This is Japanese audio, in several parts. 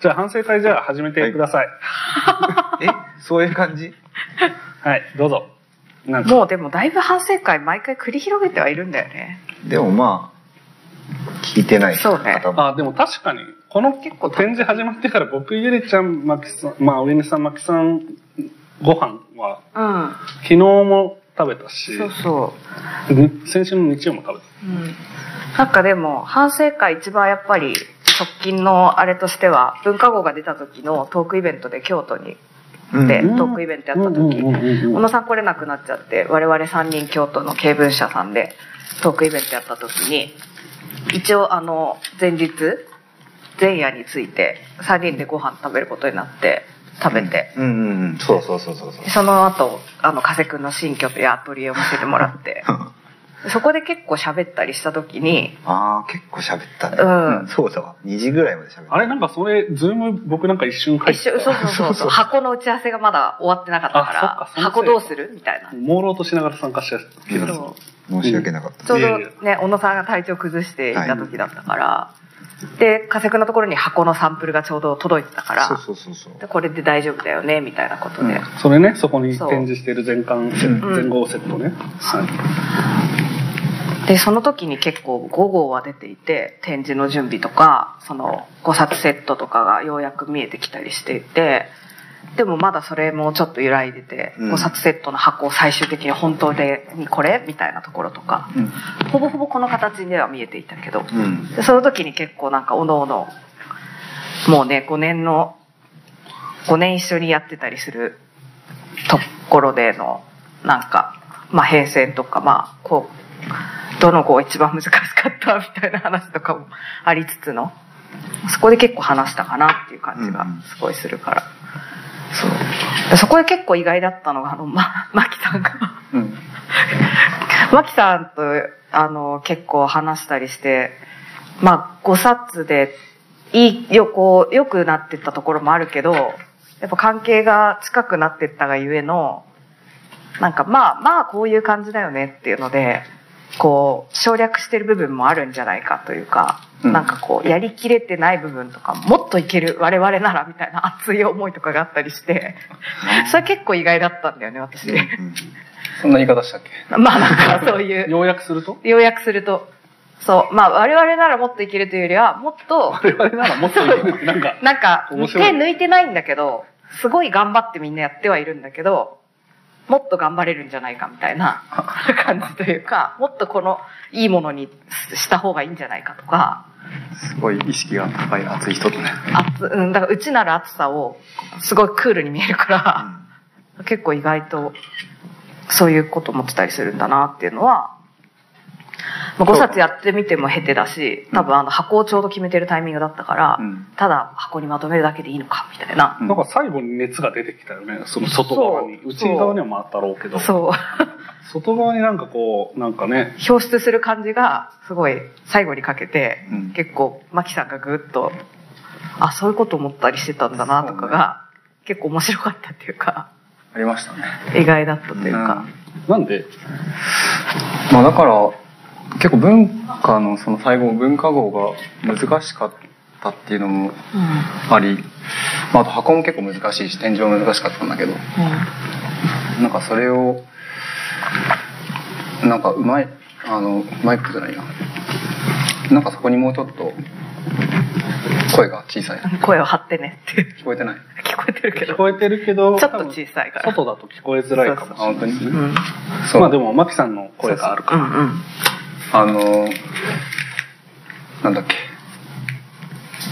じゃあ反省会じゃあ始めてください。えそういう感じ？はい、どうぞ。なんか、もうでもだいぶ反省会毎回繰り広げてはいるんだよね。でもまあ、聞いてないそうね。あ、でも確かに、この結構展示始まってから僕、ゆりちゃん、まきさん、まあ、上根さん、まきさん、ご飯は、うん。昨日も食べたし、そうそに先週の日曜も食べた。う。うん。なんかでも反省会一番やっぱり直近のあれとしては文化号が出た時のトークイベントで京都にうんで、うんトークイベントやった時、小野さん来れなくなっちゃって、我々3人京都の経文社さんでトークイベントやった時に、一応あの、前日、前夜について3人でご飯食べることになって、食べて、うんうんうん。そうそうそうそうそうで。その後、あの、加瀬くんの新居というアトリエを見せてもらって、そこで結構喋ったりした時に、ああ、結構喋ったね。うんそうだわ。2時ぐらいまで喋った。あれなんかそれ、ズーム僕なんか一瞬入って一緒、そうそうそうそう、箱の打ち合わせがまだ終わってなかったから、箱どうする？みたいな。朦朧としながら参加した気がする。申し訳なかった。ちょうどね、小野さんが体調崩していた時だったから、で、加瀬くんのところに箱のサンプルがちょうど届いてたから、そうそうそうそう。でこれで大丈夫だよね、みたいなことで。うんそれね、そこに展示している全館セット、うん全号セットね。はい。で、その時に結構5号は出ていて、展示の準備とか、その5冊セットとかがようやく見えてきたりしていて、でもまだそれもちょっと揺らいでて、うん5冊セットの箱を最終的に本当でにこれみたいなところとか、うん。ほぼほぼこの形では見えていたけど、うん。でその時に結構なんかおのおの、もうね、5年の、5年一緒にやってたりするところでの、なんか、まあ変遷とか、まあ、こう、どの子が一番難しかったみたいな話とかもありつつの、そこで結構話したかなっていう感じがすごいするから。そう。でそこで結構意外だったのが、あの、ま、マキさんが、うん。マキさんと、あの、結構話したりして、まあ、5冊で、いい、よ、こう、良くなってったところもあるけど、やっぱ関係が近くなってったがゆえの、なんか、まあ、まあ、こういう感じだよねっていうので、こう、省略してる部分もあるんじゃないかというか、うん。なんかこう、やりきれてない部分とか、もっといける我々ならみたいな熱い思いとかがあったりして、それ結構意外だったんだよね、私。そんな言い方したっけ？まあなんかそういう。要約すると？要約すると、そう、まあ我々ならもっといけるというよりは、もっと、我々ならもっといけるってなんか、なんか、手抜いてないんだけど、すごい頑張ってみんなやってはいるんだけど、もっと頑張れるんじゃないかみたいな 感じというか、もっとこのいいものにした方がいいんじゃないかとか、すごい意識が高い熱い人とね。熱うん、だから内なる熱さをすごいクールに見えるから、結構意外とそういうこと思ってたりするんだなっていうのは、まあ、5冊やってみても経てだし、多分あの箱をちょうど決めてるタイミングだったから、うんただ箱にまとめるだけでいいのかみたいな。なんか最後に熱が出てきたよね、その外側に。内側にはまああったろうけど、そう。外側になんかこう、なんかね、表出する感じがすごい最後にかけて、うん結構マキさんがぐっと、あ、そういうこと思ったりしてたんだなとかが、結構面白かったっていうか、ありましたね。意外だったというか。なんで、まあだから、結構文化のその最後文化号が難しかったっていうのもうんあり、まああと箱も結構難しいし展示も難しかったんだけど、なんかそれを、なんかうまい、あの、うまいことじゃないな。なんかそこにもうちょっと声が小さい。うん声を張ってねって。聞こえてない聞こえてるけど。聞こえてるけど、ちょっと小さいから。外だと聞こえづらいかもしれないですね。うん。そう。まあでも、マキさんの声があるから。うんうん。あの、なんだっけ。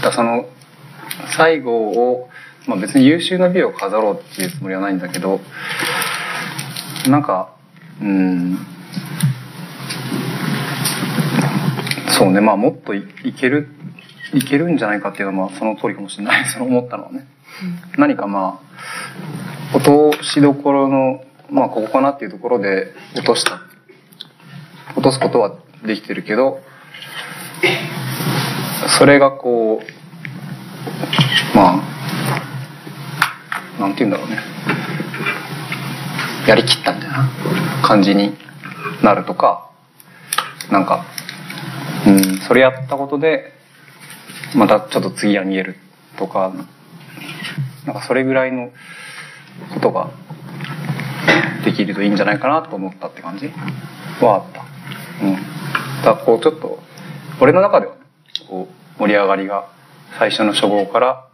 だその、最後を、まあ別に優秀な美を飾ろうっていうつもりはないんだけど、なんか、うん、そうね、まあもっといいける、いけるんじゃないかっていうのはまあその通りかもしれない。その思ったのはね。何かまあ、落としどころの、まあここかなっていうところで落とした落とすことはできてるけどそれがこうまあなんて言うんだろうねやりきったみたいな感じになるとかなんかうんそれやったことでまたちょっと次は見えるとかなんかそれぐらいのことができるといいんじゃないかなと思ったって感じはあった。うん。だからこうちょっと俺の中ではねこう盛り上がりが最初の初号から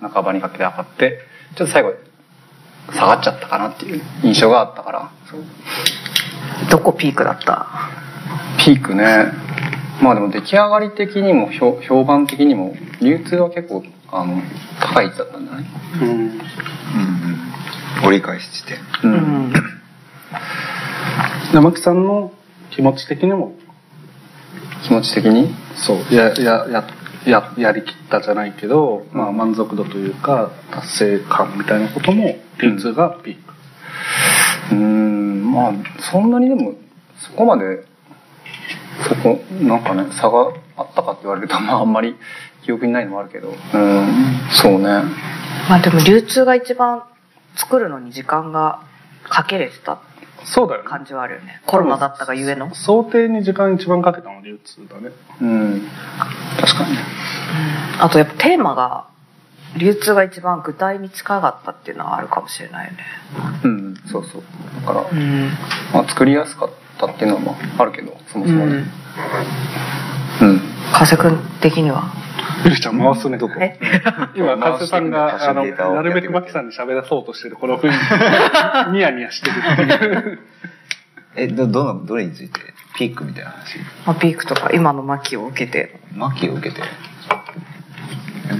半ばにかけて上がってちょっと最後下がっちゃったかなっていう印象があったから。どこピークだった？ピークね。まあでも出来上がり的にも評評判的にも流通は結構あの高い位置だったんだね。うん。うんうん。折り返し地点。ううん。ん。山木さんの気持ち的にも、気持ち的に？そう、や、や、や、や、やりきったじゃないけど、まあ満足度というか、達成感みたいなことも、流通がピーク。うーんまあそんなにでもそこまでそこなんかね差があったかって言われるとまああんまり記憶にないのもあるけど。うんそうね。まあでも流通が一番作るのに時間がかけれてたそうだよね。感じはあるよね。コロナだったがゆえの？想定に時間一番かけたのは流通だね。うん確かにねあとやっぱテーマが、流通が一番具体に近かったっていうのはあるかもしれないよね。うんそうそうだから、うん。まあ、作りやすかったっていうのはまああるけどそもそもねうん。うん、加瀬くん的には？ゆりちゃん回すね。どこえ？今、かつさんが、あの、なるべくマキさんに喋らそうとしてるこの雰囲気、ニヤニヤしてるっていう。えどどのどれについて？ピークみたいな話？まあ、ピークとか今の巻を受けて。マキを受けて。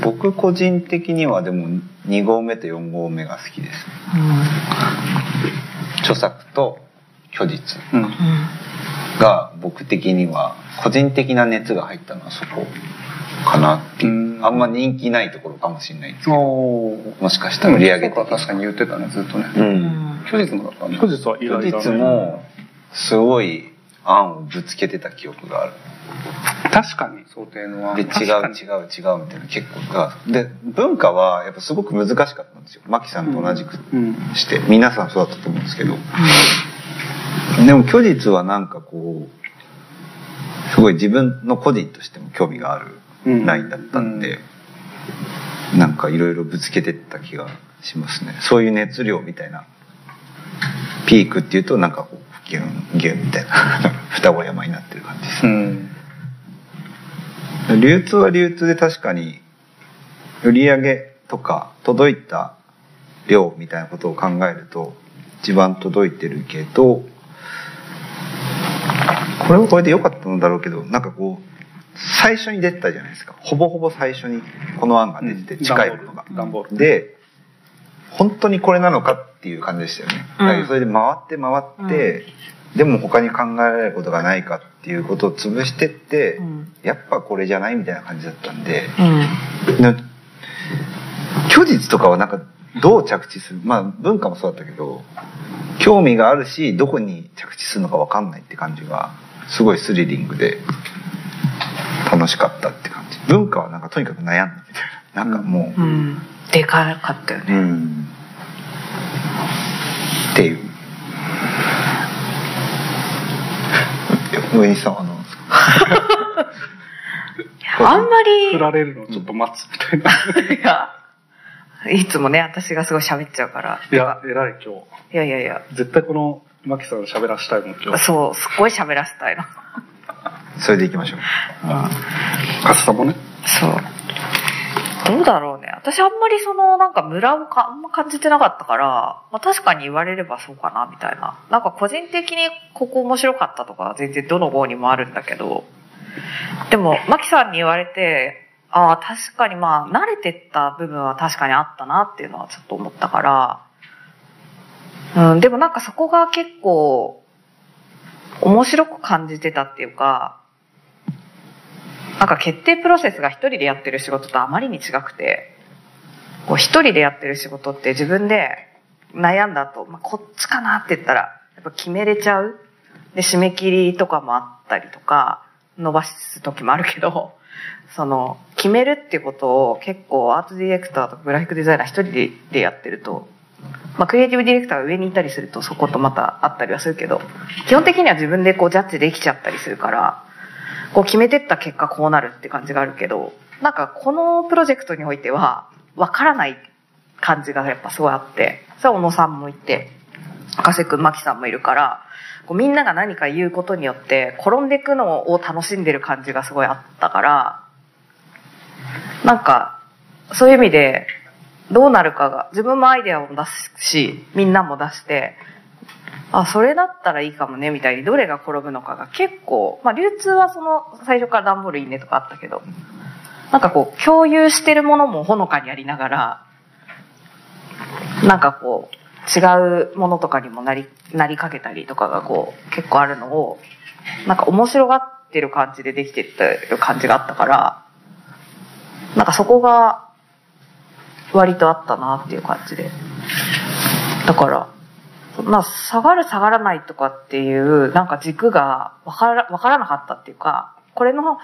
僕個人的にはでも2号目と4号目が好きです。著作と虚実うん。うん。が僕的には個人的な熱が入ったのはそこかなっていう。うん。あんま人気ないところかもしれないんですけど。おもしかしたら売り上げと的か確かに言ってたねずっとね、ううん。ん。虚実もだったね虚実は意外だね。虚実もすごい案をぶつけてた記憶がある。確かに。想定のはで違う違う違うみたいな結構がで文化はやっぱすごく難しかったんですよ。マキさんと同じくうん。して、皆さんそうだったと思うんですけど。でも虚実はなんかこうすごい自分の個人としても興味があるうんラインだったんで、なんかいろいろぶつけてった気がしますね。そういう熱量みたいなピークっていうとなんかこうギュンギュンみたいな 双子山になってる感じです。うん。流通は流通で確かに売り上げとか届いた量みたいなことを考えると一番届いてるけどこれはこれで良かったのだろうけどなんかこう最初に出てたじゃないですか。ほぼほぼ最初にこの案が出てて近いものが。で本当にこれなのかっていう感じでしたよね。うん。だけどそれで回って回って、でも他に考えられることがないかっていうことを潰してって、うん。やっぱこれじゃないみたいな感じだったんで、うん。な虚実とかはなんかどう着地する？まあ文化もそうだったけど興味があるしどこに着地するのか分かんないって感じがすごいスリリングで楽しかったって感じ文化はなんかとにかく悩んだみたいななんかもう、うん。でかかったよね。うんっていう。上西さんは何ですかあんまり、振られるのをちょっと待つみたいな。いや、いつもね、私がすごい喋っちゃうから。いや、偉い今いやいやいや、日。絶対この、マキさん喋らしたいもん今日。そう、すっごい喋らせたいの。それでいきましょう。カスさんもね？そう。どうだろうね。私あんまりその、なんか村をかあんま感じてなかったから、まあ確かに言われればそうかな、みたいな。なんか個人的にここ面白かったとかは全然どの号にもあるんだけど、でも、マキさんに言われて、ああ、確かにまあ、慣れてった部分は確かにあったなっていうのはちょっと思ったから、うん、でもなんかそこが結構、面白く感じてたっていうか、なんか決定プロセスが一人でやってる仕事とあまりに違くて、こう一人でやってる仕事って自分で悩んだ後、まあ、こっちかなって言ったら、やっぱ決めれちゃう。で、締め切りとかもあったりとか、伸ばす時もあるけど、その、決めるっていうことを結構アートディレクターとかグラフィックデザイナー一人ででやってると、まあ、クリエイティブディレクターが上にいたりするとそことまたあったりはするけど、基本的には自分でこうジャッジできちゃったりするから、こう決めてった結果こうなるって感じがあるけど、なんかこのプロジェクトにおいては、わからない感じがやっぱすごいあって、それは小野さんもいて、赤瀬くん、牧さんもいるから、こうみんなが何か言うことによって、転んでいくのを楽しんでる感じがすごいあったから、なんか、そういう意味で、どうなるかが、自分もアイデアを出すし、みんなも出して、あ、それだったらいいかもね、みたいに、どれが転ぶのかが結構、まあ流通はその、最初から段ボールいいねとかあったけど、なんかこう、共有してるものもほのかにありながら、なんかこう、違うものとかにもなり、なりかけたりとかがこう、結構あるのを、なんか面白がってる感じでできてってる感じがあったから、なんかそこが、割とあったなっていう感じで。だから、まあ、下がる下がらないとかっていう、なんか軸がわから、わからなかったっていうか、これの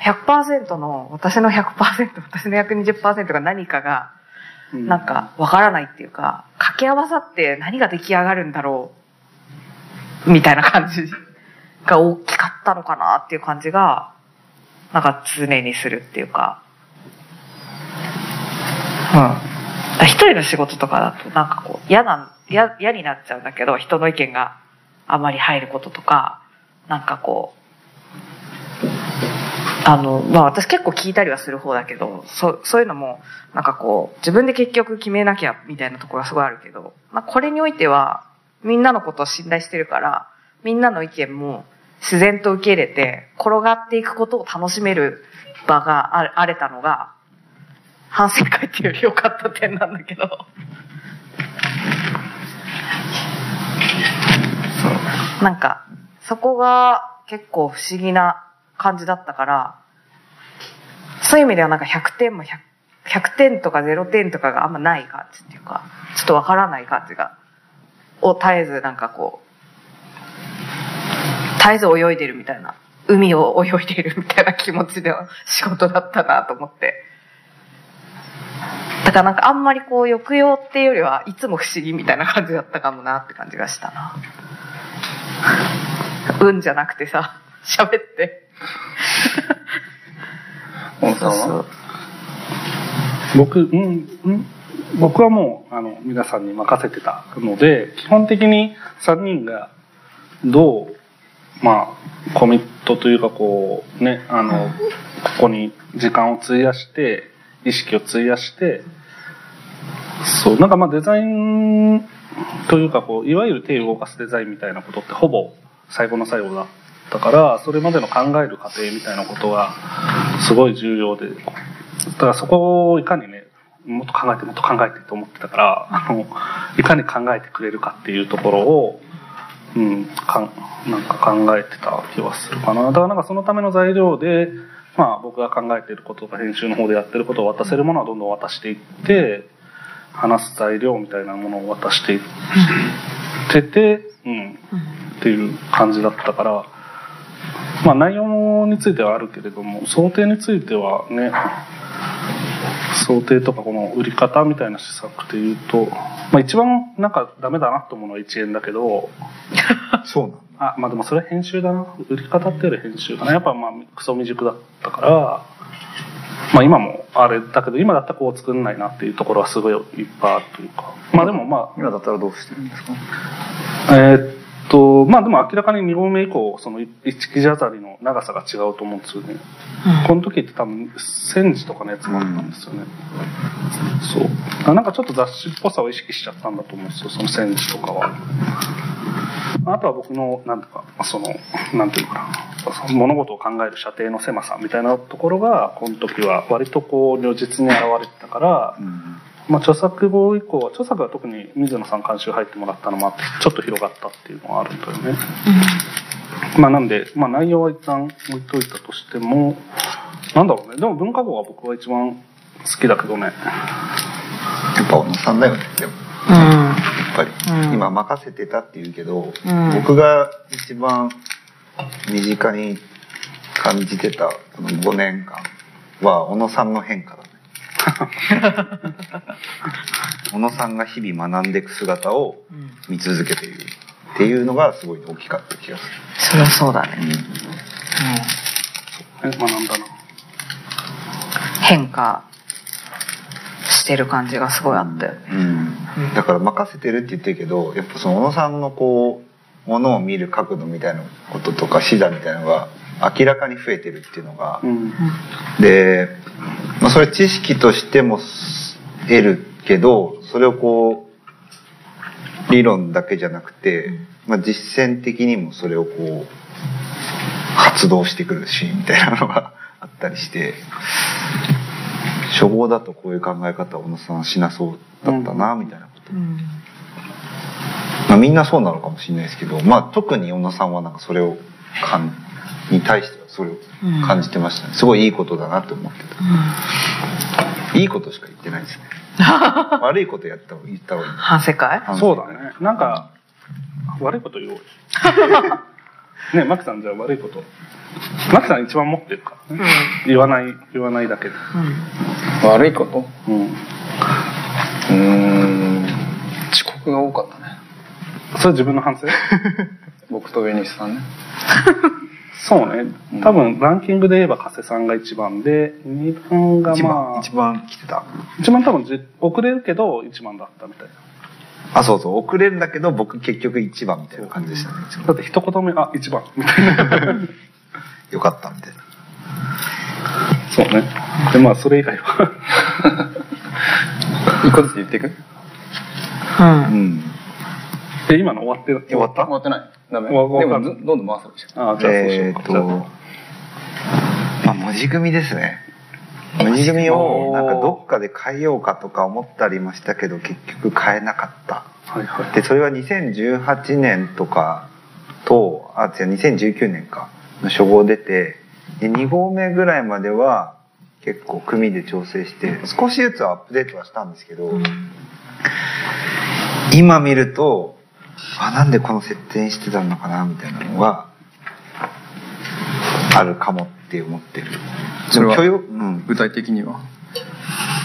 100%の、私の100%、私の120%が何かが、うんなんかわからないっていうか、掛け合わさって何が出来上がるんだろう、みたいな感じ が大きかったのかなっていう感じが、なんか常にするっていうか、うん。一人の仕事とかだとなんかこう嫌な、嫌、嫌になっちゃうんだけど、人の意見があまり入ることとか、なんかこう、あの、まあ私結構聞いたりはする方だけど、そう、そういうのも、なんかこう、自分で結局決めなきゃみたいなところはすごいあるけど、まあこれにおいては、みんなのことを信頼してるから、みんなの意見も自然と受け入れて、転がっていくことを楽しめる場がああれたのが、反省会っていうより良かった点なんだけど。そう。なんか、そこが結構不思議な感じだったから、そういう意味ではなんか100点も 100, 100点とか0点とかがあんまない感じっていうか、ちょっとわからない感じが、を絶えずなんかこう、絶えず泳いでるみたいな、海を泳いでるみたいな気持ちでは 仕事だったなと思って。だからなんかあんまりこう抑揚っていうよりはいつも不思議みたいな感じだったかもなって感じがしたな。運 じゃなくてさ、喋って。小野さんはそう。僕、うん、うん、僕はもう、あの、皆さんに任せてたので、基本的に3人がどう、まあ、コミットというかこう、ね、あの、ここに時間を費やして、意識を費やして、そう、なんかまあデザインというかこう、いわゆる手を動かすデザインみたいなことってほぼ最後の最後だったから、それまでの考える過程みたいなことがすごい重要で、だからそこをいかにね、もっと考えてもっと考えてと思ってたから、あの、いかに考えてくれるかっていうところを、うん、かんなんか考えてた気はするかな。だからなんかそのための材料で、まあ僕が考えてることとか編集の方でやってることを渡せるものはどんどん渡していって、話す材料みたいなものを渡していってて、うん、っていう感じだったから、まあ内容についてはあるけれども、想定についてはね、想定とかこの売り方みたいな施策で言うと、まあ一番なんかダメだなと思うのは1円だけど、そうなのあ、まあでもそれ編集だな。売り方っていうより編集かな。やっぱまあクソ未熟だったから、まあ今もあれだけど、今だったらこう作んないなっていうところはすごいいっぱいあるというか。まあでもま今だったらどうしてるんですか？あ、えーっと、まあでも明らかに2号目以降、その1記事あたりの長さが違うと思うんですよね。この時って多分1000字とかのやつもあったんですよね。そう。あなんかちょっと雑誌っぽさを意識しちゃったんだと思うんですよ、その1000字とかは。あとは僕の、なんていうか、その、なんていうのかな、物事を考える射程の狭さみたいなところが、この時は割とこう、如実に現れてたから、うんまあ、著作後以降は、著作は特に水野さん監修入ってもらったのもあって、ちょっと広がったっていうのはあるんだよね。まあなんで、まあ内容は一旦置いといたとしても、なんだろうね。でも文化号は僕は一番好きだけどね。やっぱ小野さんだよねでもうん。やっぱり、うん今任せてたって言うけど、うん。僕が一番身近に感じてたこの5年間は小野さんの変化だね。小野さんが日々学んでいく姿を見続けているっていうのがすごい大きかった気がすそりゃそうだね。る、え学んだな。変化してる感じがすごいあって。うん、だから任せてるって言ってるけどやっぱその小野さんのこうものを見る角度みたいなこととか視座みたいなのが明らかに増えてるっていうのが、うん。で、まあ、それ知識としても得るけどそれをこう理論だけじゃなくて、まあ、実践的にもそれをこう発動してくるシーンみたいなのがあったりして初号だとこういう考え方を小野さんはしなそうだったなみたいなこと、うんまあ、みんなそうなのかもしれないですけど、まあ、特に小野さんはなんかそれを感に対してはそれを感じてましたね。すごいいいことだなと思ってた。いいことしか言ってないですね。悪いことやった方が言った方がいい。反省会。そうだね。なんか、悪いこと言おうよ。ねマキさんじゃあ悪いこと。マキさん一番持ってるからね。言わない、言わないだけで。悪いこと？うん。うーん遅刻が多かったねそれ自分の反省？僕と上西さんね そうね。多分、ランキングで言えば加瀬さんが一番で、二番が一まあ、番一番来てた一番多分じ遅れるけど一番だったみたいな。あそうそう遅れるんだけど僕結局一番みたいな感じでしたねだって一言目、あ、一番。みたいな。よかったみたいな。そうね。で、まあ、それ以外は。一個ずつ言っていく？うん。うん。え、今の終わってる終わった？終わってない。ダメ。でもどどんどん回せばいいじゃん。あ、じゃあそうしようか。えーっとまあ文字組みですね文字組みをなんかどっかで変えようかとか思ったりもしたけど結局変えなかった。はいはい。でそれは2018年とかとあ違う2019年かの初号出てで2号目ぐらいまでは結構組で調整して少しずつアップデートはしたんですけど、今見るとあなんでこの設定にしてたのかなみたいなのがあるかもって思ってる。それは？許容？うん。具体的には？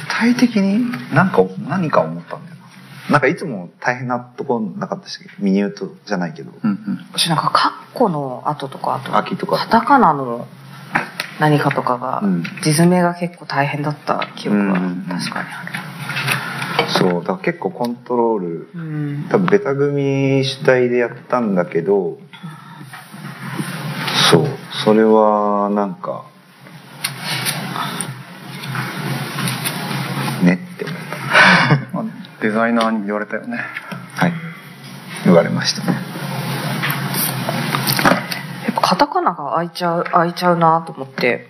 具体的に？なんか何か思ったんだよな。なんかいつも大変なとこなかったしミニュートじゃないけど。うんうん。私なんかカッコの後とかあと秋とか。カタカナの何かとかが、うん。字詰めが結構大変だった記憶が確かにあそうだから結構コントロールる、うん。多分ベタ組主体でやったんだけどそうそれはなんかねって思っ まあデザイナーに言われたよね。たはい。言われましたね。やっぱカタカナが開いちゃう開いちゃうなと思って。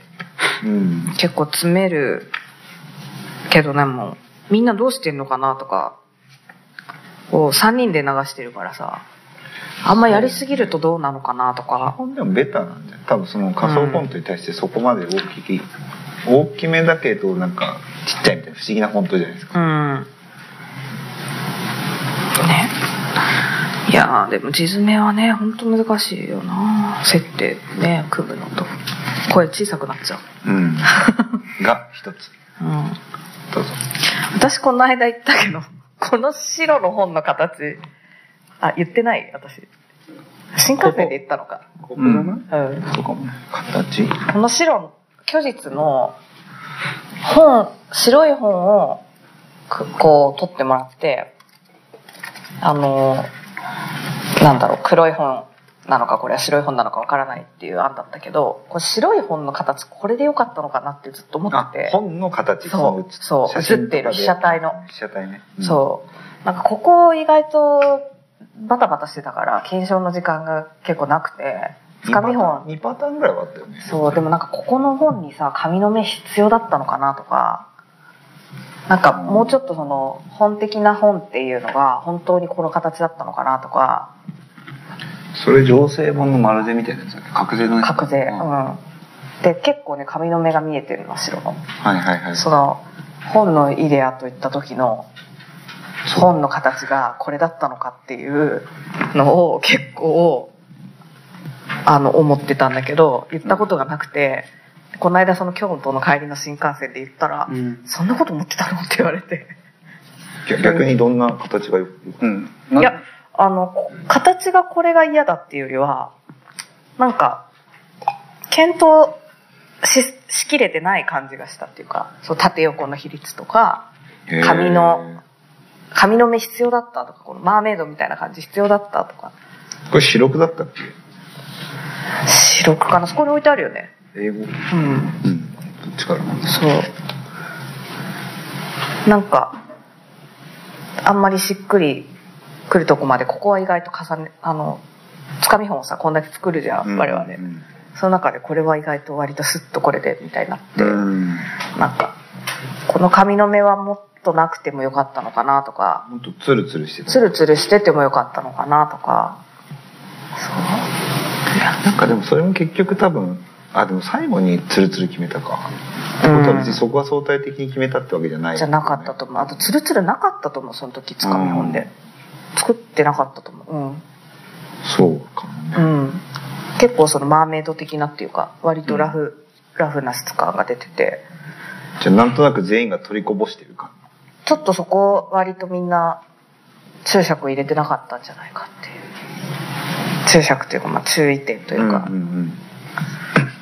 うん。結構詰めるけどねもう。みんなどうしてんのかなとか。を3人で流してるからさあんまやりすぎるとどうなのかなとか。本でもベタなんじゃ多分その仮想フォントに対してそこまで大きい、大きめだけどなんかちっちゃいみたいな不思議なフォントじゃないですか。うん。ね。いやーでも地詰めはねほんと難しいよな。設定ね組むのと。声小さくなっちゃう。ん。が一つ。ううん。どうぞ。私この間言ったけどこの白の本の形あ言ってない？私。新幹線で言ったのか。ここだな？うん。そうかも。ね形？この白虚実の本白い本をくこう取ってもらってあのなんだろう黒い本なのかこれは白い本なのかわからないっていう案だったけどこれ白い本の形これでよかったのかなってずっと思あってて。本の形。そう。そう。写ってる被写体の。被写体ね、うん。そう。なんかここ意外とバタバタしてたから検証の時間が結構なくてつかみ本2パターンぐらいはあったよね。そう、でもなんかここの本にさ、紙の目必要だったのかなとか、なんかもうちょっとその本的な本っていうのが本当にこの形だったのかなとか、それ情勢本の丸でみたいなやつだっけ？角税のやつ角税、ううんん。で、結構ね、紙の目が見えてるの、白の。はいはいはい。その、本のイデアといった時の、本の形がこれだったのかっていうのを結構、あの、思ってたんだけど、言ったことがなくて、この間その京都の帰りの新幹線で言ったら、うん。そんなこと思ってたのって言われて。逆逆にどんな形がよくうんないや、あの、こ形がこれが嫌だっていうよりは、なんか、検討ししきれてない感じがしたっていうかそう縦横の比率とか髪の髪の目必要だったとかこのマーメイドみたいな感じ必要だったとか。これ白黒だったっけ？白くかな？そこに置いてあるよね。英語。うん。うんどっちから？そう。なんかあんまりしっくりくるとこまでここは意外と重ねあのつかみ本をさこんだけ作るじゃん我々、うん。その中でこれは意外と割とスッとこれでみたいになって、うん。なんかこの髪の目はもっとなくてもよかったのかなとか。もっとツルツルしてたツルツルしててもよかったのかなとか。なんかでもそれも結局多分あでも最後にツルツル決めたか、ってことは別にそこは相対的に決めたってわけじゃない、じゃなかったと思う。あとツルツルなかったと思うその時つかみ本で、作ってなかったと思う。うん。そうかもね。うん、結構そのマーメイド的なっていうか割とラフ、ラフな質感が出てて。じゃあなんとなく全員が取りこぼしてるかちょっとそこ割とみんな注釈を入れてなかったんじゃないかっていう。注釈というかまあ注意点というか、うんうん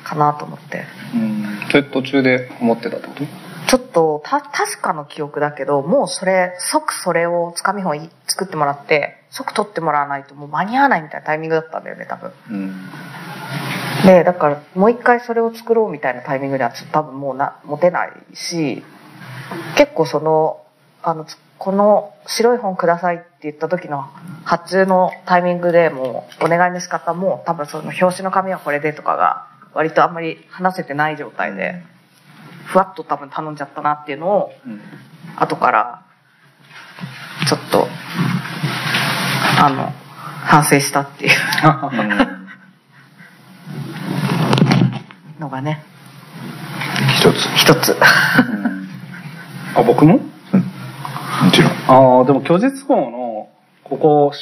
かなと思って。うんそれ途中で思ってたってこと？ちょっとた確かの記憶だけどもうそれ即それをつかみ本い作ってもらって即取ってもらわないともう間に合わないみたいなタイミングだったんだよね多分。うん。でだからもう一回それを作ろうみたいなタイミングでは多分もうな持てないし結構そのあのつこの白い本くださいって言った時の発注のタイミングでもうお願いの仕方も多分その表紙の紙はこれでとかが割とあんまり話せてない状態でふわっと多分頼んじゃったなっていうのをうん。後からちょっとあの反省したっていう。のがね。一つ。一つ。あ、僕も？もちろんああ、でも虚実法の、ここ、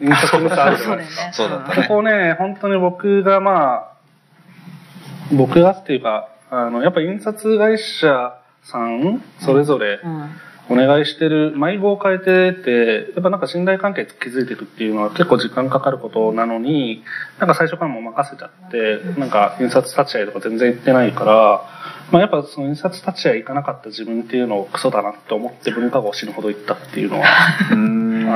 印刷ミスあるじゃないですか。ね。そうだったここね、本当に僕がまあ、僕がっていうか、あの、やっぱ印刷会社さん、それぞれうん。お願いしてる、迷子を変えてて、やっぱなんか信頼関係築いていくっていうのは結構時間かかることなのに、なんか最初からもう任せちゃって、なんか印刷立ち会いとか全然行ってないから、まあやっぱその印刷立ち会い行かなかった自分っていうのをクソだなって思って文化が死ぬほど行ったっていうのは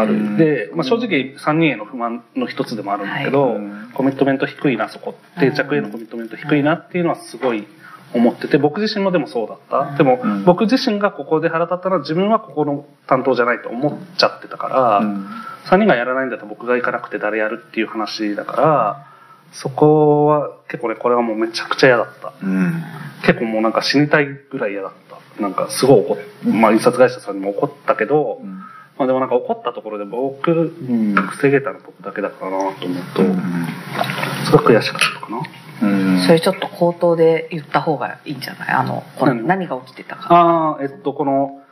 ある。で、まあ、正直3人への不満の一つでもあるんだけど、うんコミットメント低いな、そこ。定着へのコミットメント低いなっていうのはすごい思ってて、僕自身もでもそうだった。でも、うん僕自身がここで腹立ったのは自分はここの担当じゃないと思っちゃってたから、うん3人がやらないんだったら僕が行かなくて誰やるっていう話だから、そこは結構ね、これはもうめちゃくちゃ嫌だった。うん。結構もうなんか死にたいぐらい嫌だった。なんかすごい怒っ、まあ印刷会社さんにも怒ったけど、まあでもなんか怒ったところで僕、うん、防げたの僕だけだからなと思うと、すごく悔しかったかな。うん。それちょっと口頭で言った方がいいんじゃない？あのこの何？何が起きてたか。ああ、えっと、この、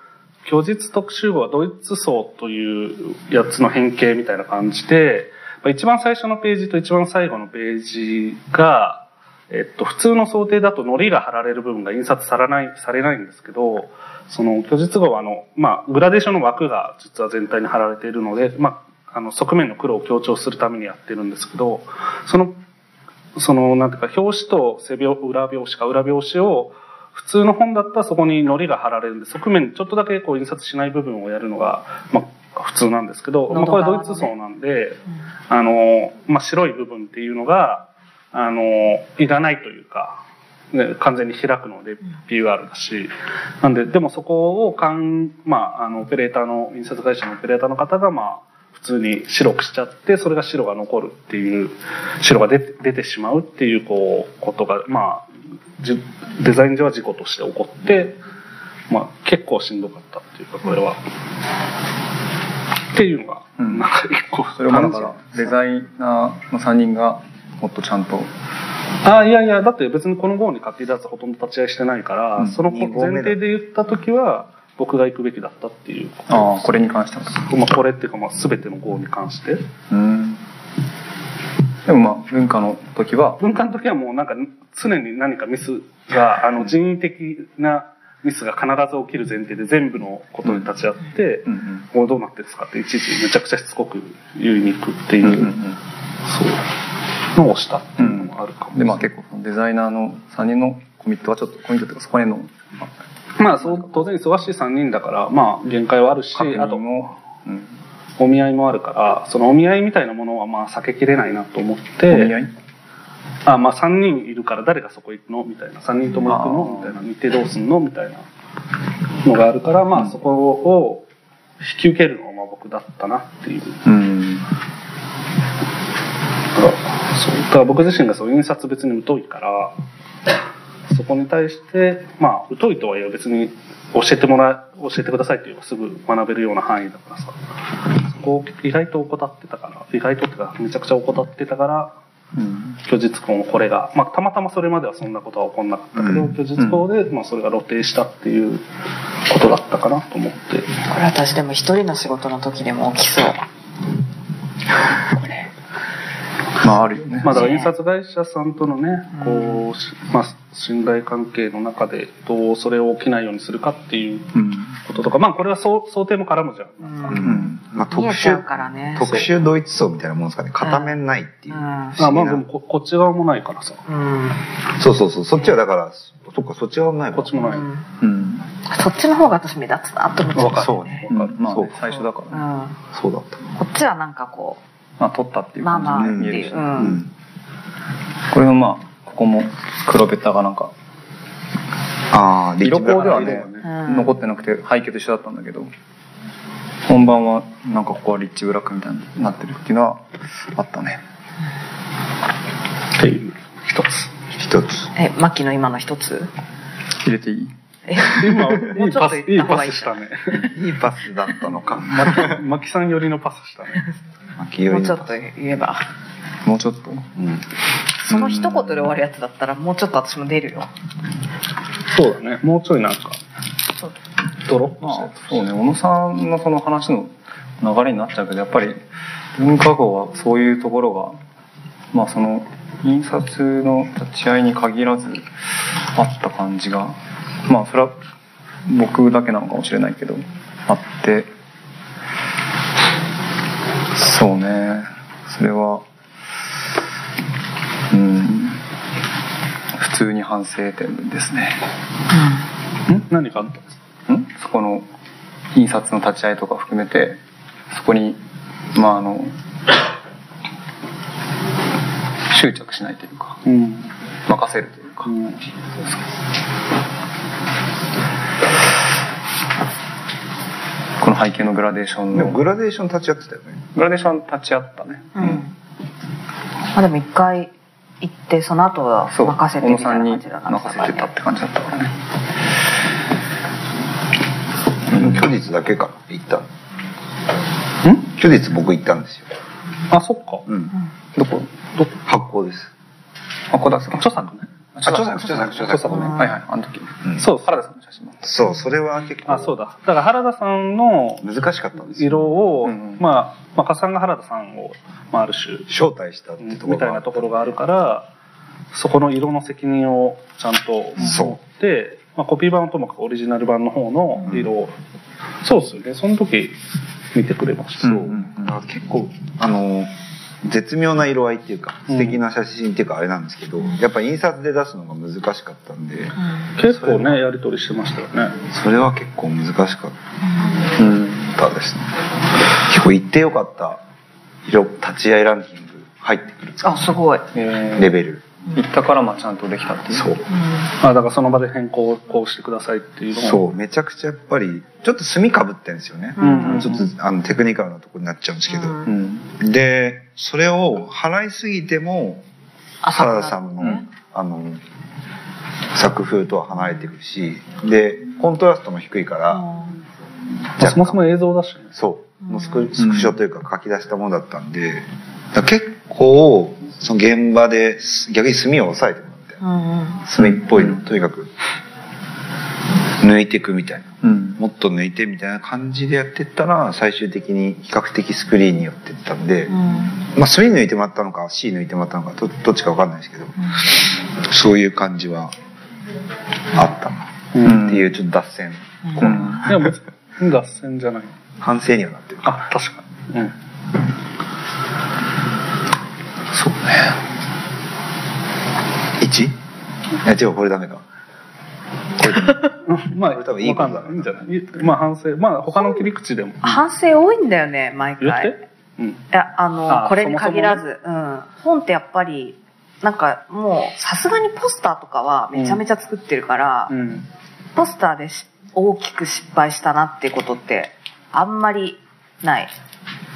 虚実特集号はドイツ層というやつの変形みたいな感じで、まあ一番最初のページと一番最後のページが、えっと、普通の想定だと糊が貼られる部分が印刷されない、されないんですけど、その虚実号はあの、まあ、グラデーションの枠が実は全体に貼られているので、まあ、あの、側面の黒を強調するためにやってるんですけど、そのその、なんていうか、表紙と背表、裏表紙か裏表紙を、普通の本だったらそこに糊が貼られるんで、側面ちょっとだけこう印刷しない部分をやるのが、まあ、普通なんですけど、まあ、これドイツ層なんで、あの、まあ、白い部分っていうのが、あの、いらないというか、ね、完全に開くので PUR だし、なんで、でもそこをかん、まあ、あの、オペレーターの、印刷会社のオペレーターの方が、まあ、普通に白くしちゃって、それが白が残るっていう、白が出て出てしまうっていう、こう、ことが、まあ、じデザイン上は事故として起こって、まあ、結構しんどかったっていうか、これは。っていうのが、うん。なんか一個、それもだからデザイナーの3人がもっとちゃんと。ああ、いやいや、だって別にこの号に買っていたやつはほとんど立ち会いしてないから、うん。その前提で言った時は、僕が行くべきだったっていう。ことああこれに関しては。まあ、これっていうか、まあ、全ての号に関して。うん。でもまあ文化の時は。文化の時はもうなんか、常に何かミスが、あの、人為的なミスが必ず起きる前提で全部のことに立ち会って、うんうんこれどうなってるんですかっていちいちめちゃくちゃしつこく言いに行くっていう、うんうんうん。そう、のをしたっていうのもあるかも。でまあ結構デザイナーの3人のコミットはちょっとコミットっていうかそこへのまあそう当然忙しい3人だからまあ限界はあるしあとも、うん、お見合いもあるからそのお見合いみたいなものはまあ避けきれないなと思っお見合てい？あまあ3人いるから誰がそこ行くの？みたいな。3人とも行くの？みたいな。日程どうすんの？みたいな。のがあるからまあそこを引き受けるのはまあ僕だったなっていう。うん。そう。だから僕自身がそう印刷別に疎いからそこに対してまあ疎いとはいえ別に教えてもら教えてくださいって言えばすぐ学べるような範囲だからさ。そこを意外と怠ってたから意外とってかめちゃくちゃ怠ってたからうん。虚実婚これが、まあ、たまたまそれまではそんなことは起こんなかったけど、うん。虚実婚で、まあ、それが露呈したっていうことだったかなと思って。これ私でも一人の仕事の時でも起きそう。これまああるよね。まあだから印刷会社さんとのね、こうし、まあ、信頼関係の中でどうそれを起きないようにするかっていううん。こととか、まあこれは想想定も絡むじゃん。うん。うんまあ、特殊特殊ドイツ層みたいなもんですかね。片面ないっていう、うん。あまあでもここっち側もないからさ。うん。そうそうそうそっちはだからそっかそっちはないこっちもない。うん。うん。そっちの方が私目立つなって思っちゃうわかる。そう。ね。まあ最初だから。ねうん。そうだった。こっちはなんかこまあ取ったっていうまあまあ感じで見えるし。っていうねうん。これもまあここも黒ベタがなんかああリッ色チブラ光ではね。う、うん。残ってなくて背景と一緒だったんだけど本番はなんかここはリッチブラックみたいになってるっていうのはあったね。ってい。う一つ。一つ。えマキの今の一つ？入れていい？え今、もいういちょっとパス、いいパスしたね。いいパスだったのか。マキ、マキさん寄りのパスしたね。もうちょっと言えば。もうちょっと。うん。その一言で終わるやつだったらもうちょっと私も出るよ。そうだね。もうちょいなんか、ドロッと。そうね小野さんのその話の流れになっちゃうけどやっぱり文化号はそういうところがまあその印刷の立ち会いに限らずあった感じがまあそれは僕だけなのかもしれないけどあって。そうね。それはうん。普通に反省点ですね。ん。何かあったんですか？ん？そこの印刷の立ち会いとか含めてそこにまああの執着しないというかうん。任せるというか、うんこの背景のグラデーションでものグラデーション立ち会ってたよね。グラデーション立ち会ったね、うん。まあでも一回行ってその後は任せてみたいな感じだな任せてたって感じだったからね。虚実だけか行ったん？虚実僕行ったんですよ。あ、そっか。うん。どこ？どこ？発行です。あここだっけ著作ね。著著作著作著作。ね。はいはい。あの時、うん。そう原田さんの写真も。そうそれは結構。あ、そうだ。だから原田さんの難しかったんですよ。色を、うんまあ、まあ、加さんが原田さんを、まあ、ある種、招待したってところみたいなところがあるから、そこの色の責任をちゃんと持って、まあ、コピー版はともかくオリジナル版の方の色を、そうですよね。その時見てくれました。そう、結構あの絶妙な色合いっていうかうん。素敵な写真っていうかあれなんですけど、やっぱ印刷で出すのが難しかったんで結構ね、やり取りしてましたよね。それは結構難しかっうん。たですね結構行ってよかった色立ち会いランキング入ってくるあすごい。えー。レベル、行ったからまあちゃんとできたっていう。そう。あ、だからその場で変更をこうしてくださいっていうのを。そう。めちゃくちゃやっぱりちょっと墨かぶってるんですよね、うん。ちょっとあのテクニカルなところになっちゃうんですけど、うん。うん。でそれを払いすぎても原田さんの,、ねあの作風とは離れてくるし。でコントラストも低いから、まあそもそも映像だしね。そう。もうスクスクショというか書き出したものだったんで、結構その現場で逆に墨を抑えてもらって墨っぽいのとにかく。抜いていくみたいな。うん。もっと抜いてみたいな感じでやってったら最終的に比較的スクリーンに寄ってったんで、うん。まあ墨抜いてもらったのか C 抜いてもらったのかどどっちか分かんないですけど、そういう感じはあったな。うん。っていうちょっと脱線、こううん。いや、別に脱線じゃない。反省にはなってる。あ、確かに。うん。そうね 1? いや違うこれダメだれでもうんまあ、これ多分いいことだい。いいんじゃないまあ反省、まあ他の切り口でも。反省多いんだよね、毎回。言って？うん。いや、あの、あこれに限らず、そうん。本ってやっぱり、なんかもう、さすがにポスターとかはめちゃめちゃ作ってるから、うん。ポスターでし大きく失敗したなってことって、あんまりない。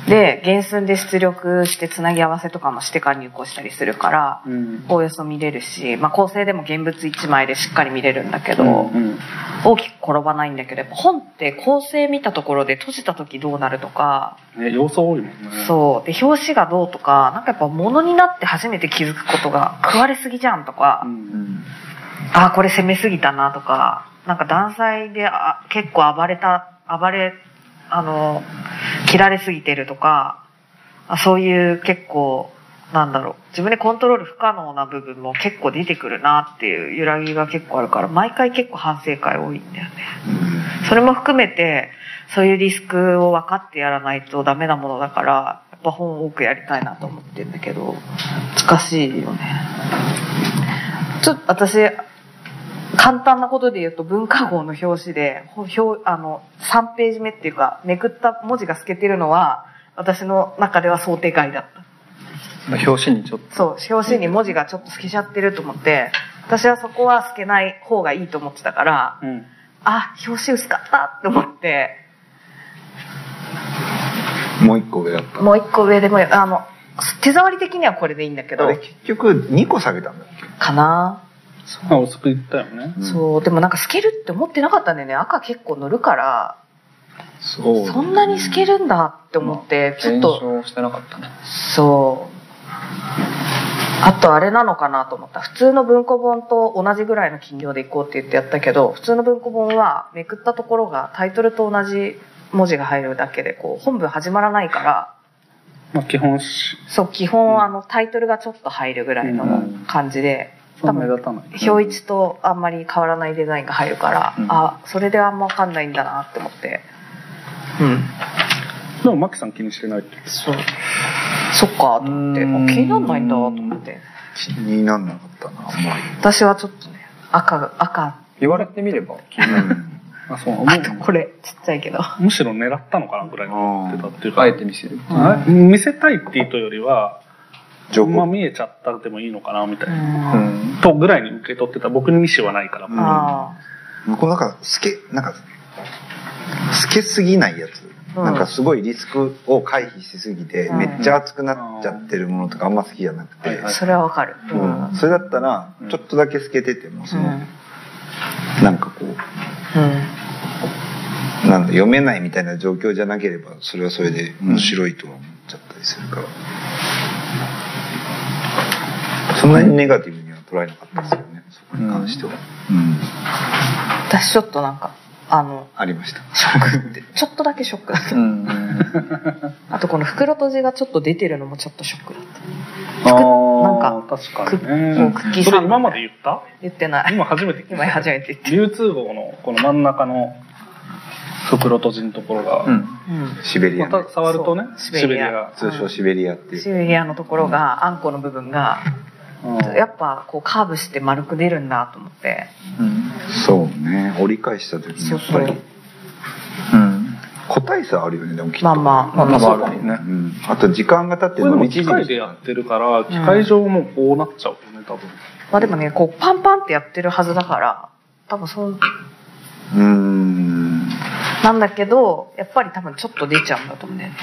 で、原寸で出力してつなぎ合わせとかもしてから入稿したりするから、うん。おおよそ見れるし、まあ構成でも現物1枚でしっかり見れるんだけど、うん。大きく転ばないんだけど、やっぱ本って構成見たところで閉じた時どうなるとか、ね、要素多いもんね。そう。で、表紙がどうとか、なんかやっぱ物になって初めて気づくことが食われすぎじゃんとか、う。うんんああ、これ攻めすぎたなとか、なんか断裁であ結構暴れた、暴れ、あの、切られすぎてるとか、あそういう結構、なんだろう、自分でコントロール不可能な部分も結構出てくるなっていう揺らぎが結構あるから、毎回結構反省会多いんだよね。それも含めて、そういうリスクを分かってやらないとダメなものだから、やっぱ本を多くやりたいなと思ってんだけど、難しいよね。ちょっと私、簡単なことで言うと文化号の表紙で、ほ表あの、3ページ目っていうか、めくった文字が透けてるのは、私の中では想定外だった。表紙にちょっと。そう、表紙に文字がちょっと透けちゃってると思って、私はそこは透けない方がいいと思ってたから、うん。あ、表紙薄かったって思って、もう一個上だったもう一個上でも、あの、手触り的にはこれでいいんだけどあれ、結局2個下げたんだっけ？かな、まあ、薄くいったよね。うんそう、でもなんか透けるって思ってなかったんだよね。赤結構塗るから、そうそんなに透けるんだって思って、ちょっ検と、証してなかったね。そう。あとあれなのかなと思った。普通の文庫本と同じぐらいの金量でいこうって言ってやったけど、普通の文庫本はめくったところがタイトルと同じ文字が入るだけで、こう、本文始まらないから、まあ、基本し、そう、基本あのタイトルがちょっと入るぐらいの感じで、そんな目立たない。表一とあんまり変わらないデザインが入るから、うんあ、それであんまわかんないんだなって思って。うん。でも、マキさん気にしてないって。そう。そっか、と思って。あうん気になんないんだ、と思って。気になんなかったなあんま私はちょっとね、赤、赤。言われてみれば気になる。あ、そう。もあとこれ、ちっちゃいけど。むしろ狙ったのかなぐらいに思ってたっていうか。あえて見せる。あ見せたいっていうとよりは、り情報まあ見えちゃったでもいいのかなみたいうな。ん。とぐらいに受け取ってた。僕に意思はないから。うんこうなんか透けなんか透けすぎないやつ、うんなんかすごいリスクを回避しすぎて、うんめっちゃ熱くなっちゃってるものとかあんま好きじゃなくて、それはわかる。ううんん。それだったらうんちょっとだけ透けててもその、うん。なんかこううん。なんだ読めないみたいな状況じゃなければそれはそれで面白いとは思っちゃったりするから、そんなにネガティブには捉えなかったですよね、そこに関しては、うん私ちょっとなんか、あの、ありましたショックって、ちょっとだけショックだった。うん。あとこの袋閉じがちょっと出てるのもちょっとショックだった。あなんー確かくにね。もうクッキーそれ今まで言った？言ってない。今初めて今初めて言って。流通号のこの真ん中の袋閉じのところが、うん。うん。シベリア、ねまた、触るとね、シベリア通称シベリアっていうシベリアのところが、あんこの部分が、うんやっぱこうカーブして丸く出るんだと思って。うん。そうね折り返した時にやっぱりうん。個体差あるよねでもきっとまあまあ、まあまあ、まあるね。うん、あと時間が経ってこれでも伸び縮み機械でやってるから、機械上もこうなっちゃうよね、多分。まあでもね、こうパンパンってやってるはずだから、多分そう、うーんなんだけど、やっぱり多分ちょっと出ちゃうんだと思うんだよね。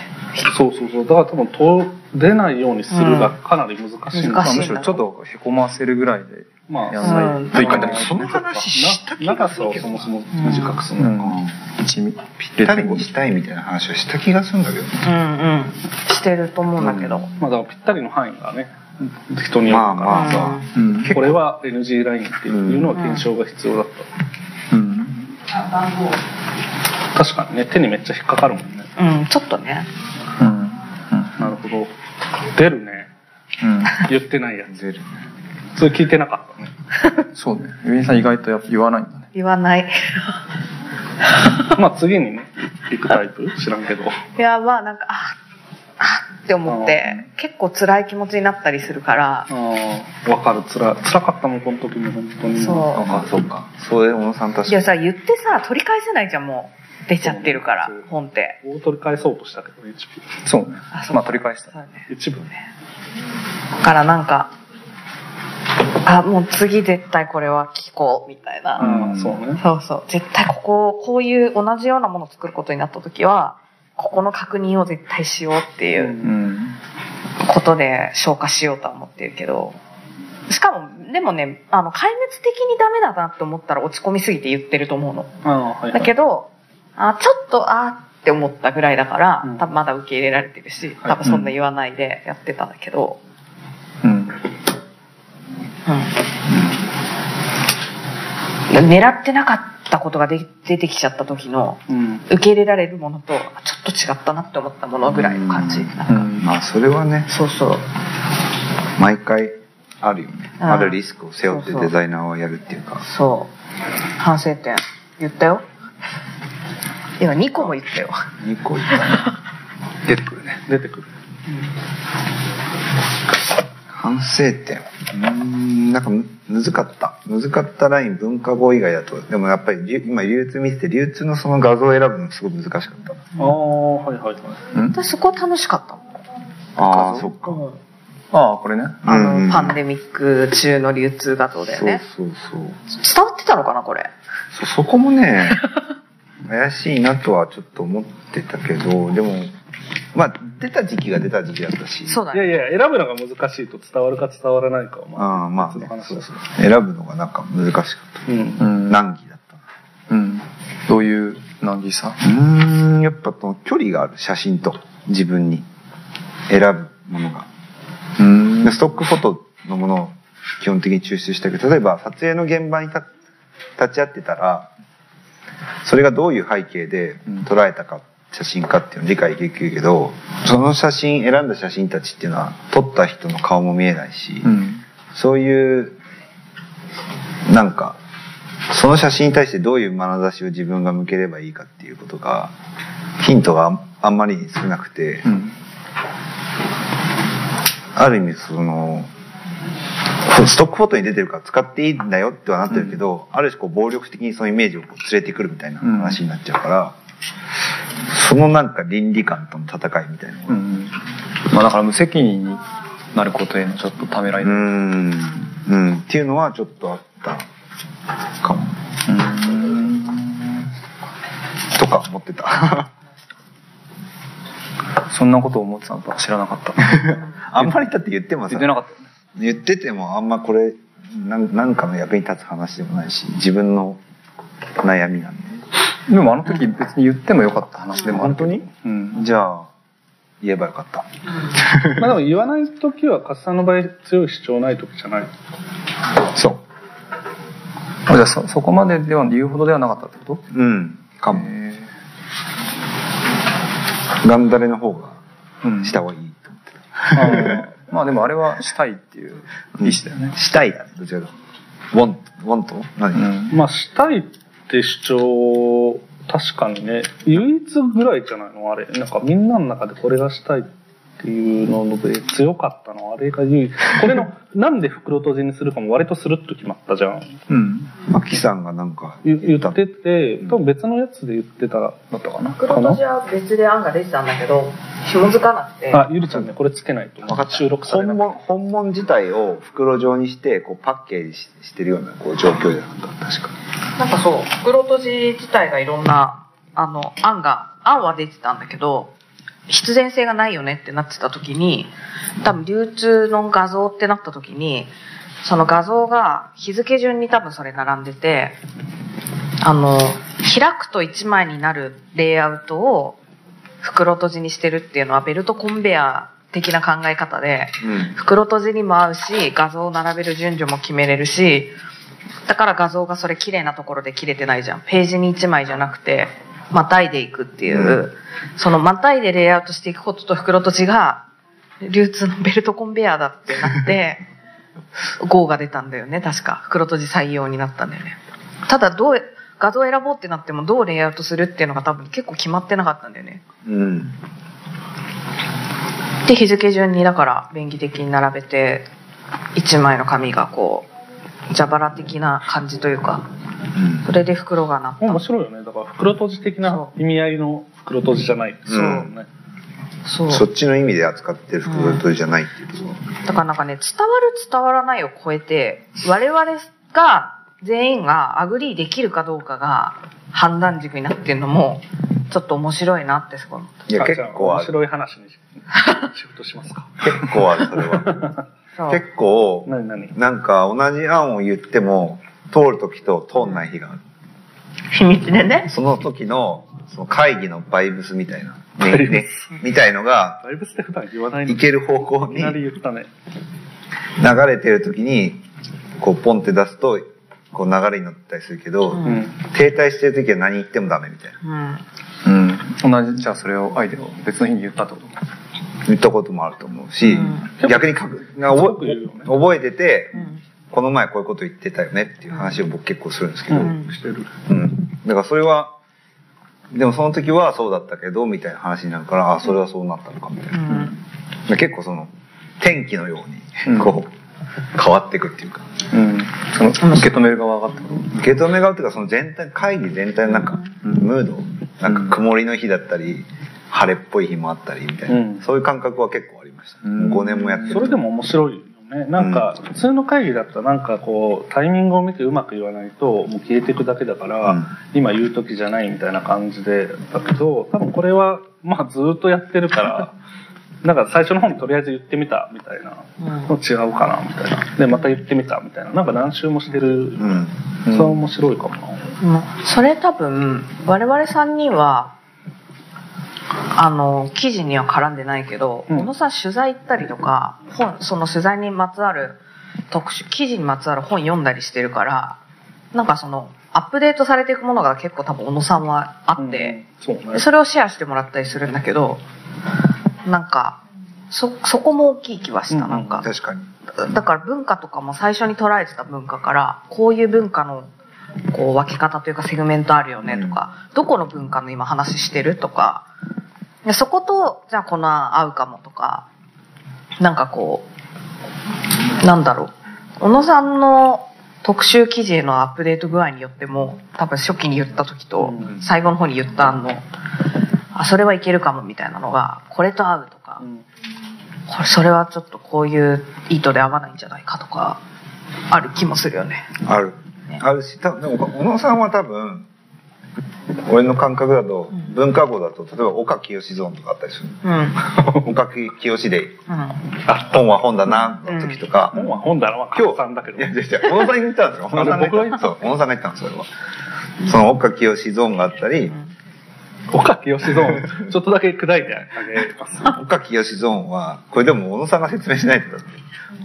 そうそうそう。だから多分と出ないようにするがかなり難しいの難しいまあむしろちょっとへこませるぐらいでまあ、やんないとないその話した気が長さをするけどそもそも短くするうのか。ん。一ミぴったりにしたいみたいな話をした気がするんだけどねうんうん。してると思うんだけど。まあだからぴったりの範囲がね、人によるから、まあまあさうん。これは NG ラインっていうのは検証が必要だった。うん。確かにね、手にめっちゃ引っかかるもんね。うん、ちょっとね。うん。なるほど。出るね。うん。言ってないやつ。出るねそれ聞いてなかったね。そうね。ゆりさん意外とやっぱ言わないんだね。言わない。まあ次にね、行くタイプ？知らんけど。いや、まあなんか、あ、あって思って結構辛い気持ちになったりするから。わかる。つら、辛かったもん、この時も本当に。そう。あそうか。そういう小野さん確かにいやさ言ってさ取り返せないじゃんもう。出ちゃってるから本って。大取り返そうとしたけど、一そう。ねあそうまあ取り返した。そうだね。部。一部。ね。だからなんかあもう次絶対これは聞こうみたいな、うん、そうね。そうそう。絶対こここういう同じようなものを作ることになった時はここの確認を絶対しようっていううん。ことで消化しようとは思ってるけどしかもでもねあの壊滅的にダメだなって思ったら落ち込みすぎて言ってると思うの。はい、はい。だけどあちょっとあーって思ったぐらいだからうん。多分まだ受け入れられてるし多分そんな言わないでやってたんだけど、うん。うん、狙ってなかったことがで出てきちゃった時のうん。受け入れられるものとちょっと違ったなって思ったものぐらいの感じ、うん。なんか。まあそれはね。そうそう。毎回あるよね。うん。あるリスクを背負ってデザイナーはやるっていうか。そう。反省点。言ったよ。今2個も言ったよ。2個言ったね。出てくるね。出てくる。反省点。うーんなんかむむずかった。むずかったライン文化語以外だと。でもやっぱり流今流通見てて流通のその画像を選ぶのすごく難しかった。ああ、はいはいはい。私そこ楽しかった。ああそっか。うんああこれね。あの、うん。パンデミック中の流通画像だよね。そうそうそう。伝わってたのかなこれ？そそこもね 怪しいなとはちょっと思ってたけどでもまあ出た時期が出た時期だったし。そうだね。いやいや、選ぶのが難しいと伝わるか伝わらないかは、まあ、ああまあね話だし。選ぶのがなんか難しかった。うん。うん。難儀だったうん。どういう難儀さ？うーんやっぱその距離がある写真と自分に選ぶものが。うん。でストックフォトのものを基本的に抽出したけど例えば撮影の現場に立立ち会ってたらそれがどういう背景で捉えたか写真かっていうのを理解できるけどその写真選んだ写真たちっていうのは撮った人の顔も見えないし、うん。そういうなんかその写真に対してどういう眼差しを自分が向ければいいかっていうことがヒントがあんあんまり少なくて、うん。ある意味そのストックフォトに出てるから使っていいんだよってはなってるけど、ある種こう暴力的にそのイメージを連れてくるみたいな話になっちゃうから、そのなんか倫理観との戦いみたいなうん。まあだから無責任になることへのちょっとためらい、うーん。うん。っていうのはちょっとあったかも。うんとか思ってた。そんなことを思ってたのとは知らなかった。あんまりだって言ってもさ言ってなかったよね言っててもあんまこれなんなんかの役に立つ話でもないし自分の悩みなんで。でもあの時別に言ってもよかった話でもあるけど。本うん。じゃあ言えばよかった。まあでも言わないときは、カスさんの場合強い主張ないときじゃない？そう。あじゃあそそこまででは言うほどではなかったってこと？うん。かも。へガンダレの方がーうん。した方がいいと思ってたまあでもあれはしたいっていう意思だよね、したいだねどちらかというと。ウォンウォンと何、うん。まあ、したいって主張、確かにね、唯一ぐらいじゃないの？あれ。なんかみんなの中でこれがしたいっていうので強かったの。はあれが唯一。これの、なんで袋閉じにするかも割とスルッと決まったじゃん。うん。マキさんがなんか言言ってて、多分別のやつで言ってただったかな。黒とじは別で案が出てたんだけど紐づかなくて。あ、ゆりちゃんね、これつけないと。収録されな本物本物自体を袋状にしてこうパッケージししてるようなこう状況じゃなかった。確か。なんかそう袋とじ自体がいろんなあの案が案は出てたんだけど必然性がないよねってなってた時に多分流通の画像ってなった時にその画像が日付順に多分それ並んでてあの開くと1枚になるレイアウトを袋閉じにしてるっていうのはベルトコンベヤー的な考え方でうん。袋閉じにも合うし画像を並べる順序も決めれるしだから画像がそれ綺麗なところで切れてないじゃん。ページに1枚じゃなくてまたいでいくっていう、うん。そのまたいでレイアウトしていくことと袋閉じが流通のベルトコンベヤーだってなって 号が出たんだよね確か。袋閉じ採用になったんだよね。ただどう画像選ぼうってなってもどうレイアウトするっていうのが多分結構決まってなかったんだよね。うん。で日付順にだから便宜的に並べて一枚の紙がこう蛇腹的な感じというかうんそれで袋がなった面白いよね。だから袋閉じ的な意味合いの袋閉じじゃない。そうね。そうそっちの意味で扱ってる袋閉じじゃないっていうところ。だからなんかね伝わる伝わらないを超えて我々が全員が agree できるかどうかが判断軸になってるのもちょっと面白いなってすごい思ったいや、結構ある。面白い話に シフトしますか。結構ある、それは。結構、なんか同じ案を言っても、通る時と通んない日がある。秘密でねその時の、その会議のバイブスみたいな、ねね、みたいのが、バイブスって普段言わないのいける方向に。流れてる時に、こうポンって出すと、こう流れに乗ったりするけど、うんうん。停滞してる時は何言ってもダメみたいな。うんうん。同じ、じゃあそれを相手を別の日に言ったってこと？言ったこともあると思うし、う逆にかく。なすご覚覚えてて、うん。この前こういうこと言ってたよねっていう話を僕結構するんですけど、ううん。ん。してる。だからそれは、でもその時はそうだったけど、みたいな話になるから、あ、それはそうなったのかみたいな。うん。で結構その、天気のように、うん。こう、変わっていくっていうか、うん。その、受け止める側がってこと受け止めがっていうか、その全体、会議全体のなんか、うん。ムード、なんか曇りの日だったり、晴れっぽい日もあったりみたいな、うんそういう感覚は結構ありました。うんもう5年もやってるそれでも面白いよね。なんか、普通の会議だったらなんかこう、タイミングを見てうまく言わないと、もう消えていくだけだから、うん今言う時じゃないみたいな感じで、だけど、多分これは、まあずっとやってるから、なんか最初の方にとりあえず言ってみたみたいなうんの違うかなみたいな。で、また言ってみたみたいな。なんか何周もしてる。うん。それは面白いかもな。うんそれ多分我々3人はあの記事には絡んでないけど、うん。小野さん取材行ったりとか本その取材にまつわる特集記事にまつわる本読んだりしてるからなんかそのアップデートされていくものが結構多分小野さんはあって、うん、そうね。で。それをシェアしてもらったりするんだけどなんかそそこも大きい気はした、うん。なんか。確かに。だから文化とかも最初に捉えてた文化からこういう文化のこう分け方というかセグメントあるよねとか、どこの文化の今話してるとか。でそことじゃあこの合うかもとかなんかこうなんだろう。小野さんの特集記事へのアップデート具合によっても多分初期に言った時とうん。最後の方に言った案のあそれはいけるかもみたいなのがこれと合うとか、うん。これそれはちょっとこういう意図で合わないんじゃないかとかある気もするよね。ある。ねあるし、たでも、小野さんは多分、俺の感覚だと、うん文化語だと、例えば岡清ゾーンとかあったりする。うん。うん。岡清で、本は本だな、の時とか、本は本だな、まあ、今日さんだけど。いや、いやいや小野さんに言ったんですよ。小野さんが言った。そう、小野さんが言ったんです、それは。その岡清ゾーンがあったり、岡清ゾーン、ちょっとだけ砕いてあげます。岡清ゾーンは、これでも小野さんが説明しないとだって、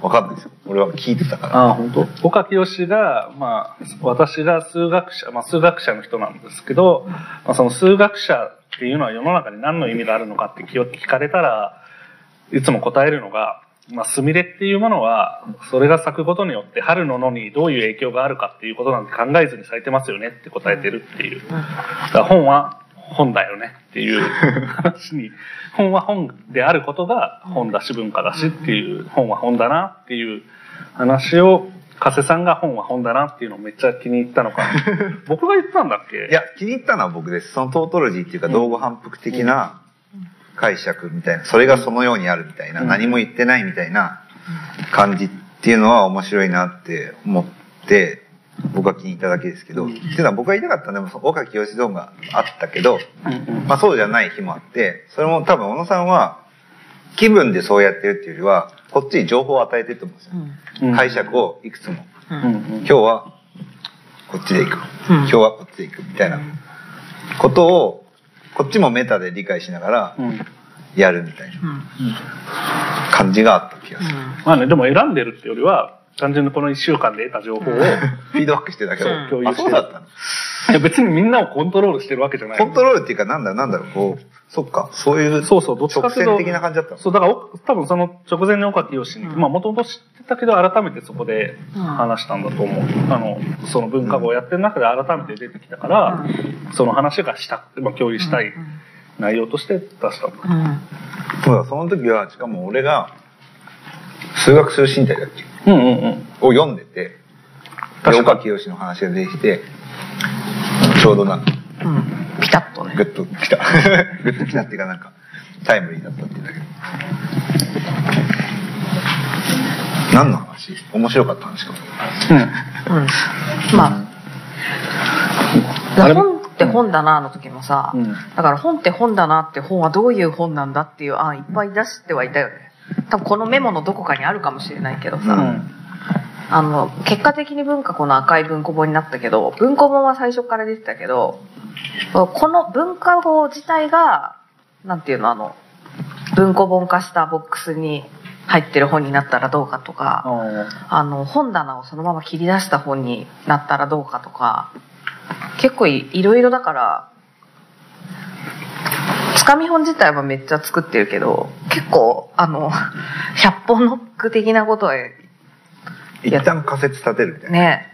わかんないですよ。俺は聞いてたから。ああ、本当？岡清が、まあ、私が数学者、まあ、数学者の人なんですけど、まあ、その数学者っていうのは世の中に何の意味があるのかって聞聞かれたら、いつも答えるのが、まあ、スミレっていうものは、それが咲くことによって春の野にどういう影響があるかっていうことなんて考えずに咲いてますよねって答えてるっていう。だから本は本だよねっていう話に、本は本であることが本だし文化だしっていう、本は本だなっていう話を、加瀬さんが本は本だなっていうのをめっちゃ気に入ったのかな。僕が言ったんだっけ？いや、気に入ったのは僕です。そのトートロジーっていうか、道後反復的な解釈みたいな、それがそのようにあるみたいな、うん何も言ってないみたいな感じっていうのは面白いなって思って、僕は気に入っただけですけど、っていうのは僕が言いたかったのは、岡清ゾーンがあったけど、うんうんまあそうじゃない日もあって、それも多分小野さんは気分でそうやってるっていうよりは、こっちに情報を与えてると思うんですよ。うん解釈をいくつも。うん。うんうん今日はこっちで行く。うん今日はこっちで行く。みたいなことを、こっちもメタで理解しながらうんやるみたいなうん。感じがあった気がする。まあね、でも選んでるってよりは、単純にこの一週間で得た情報を、フィードバックしてるだけど、共有あ、してるそうだったのいや別にみんなをコントロールしてるわけじゃない。コントロールっていうか、なんだろう、なんだろう、こう、そっか、そういう、そうそう、どっちか直というと。線的な感じだったのそう、だからお、多分その直前に岡清に、うんまあもともと知ってたけど、改めてそこでうん話したんだと思う。あの、その文化語をやってる中で改めて出てきたから、その話がしたくて、まあ共有したい内容として出したんだ。うん。そうだその時はしかも俺が数学する身体だっけ？うんうんうん。を読んでて岡清の話が出てきてちょうどなんかうん。ピタッとねグ。ッときた グッときたっていうかなんかタイムリーだったっていうんだけど何の話？面白かった話かもうん。うん。まあ。本って本だなの時もさ、うんだから本って本だなって本はどういう本なんだっていう案いっぱい出してはいたよね。多分このメモのどこかにあるかもしれないけどさ、うん。あの、結果的に文化庫の赤い文庫本になったけど、文庫本は最初から出てたけど、この文化法自体が、なんていうの、あの、文庫本化したボックスに入ってる本になったらどうかとか、あの、本棚をそのまま切り出した本になったらどうかとか、結構いいろいろだから、つかみ本自体はめっちゃ作ってるけど、結構、あの、100本ノック的なことは、一旦仮説立てるみたいな、ね、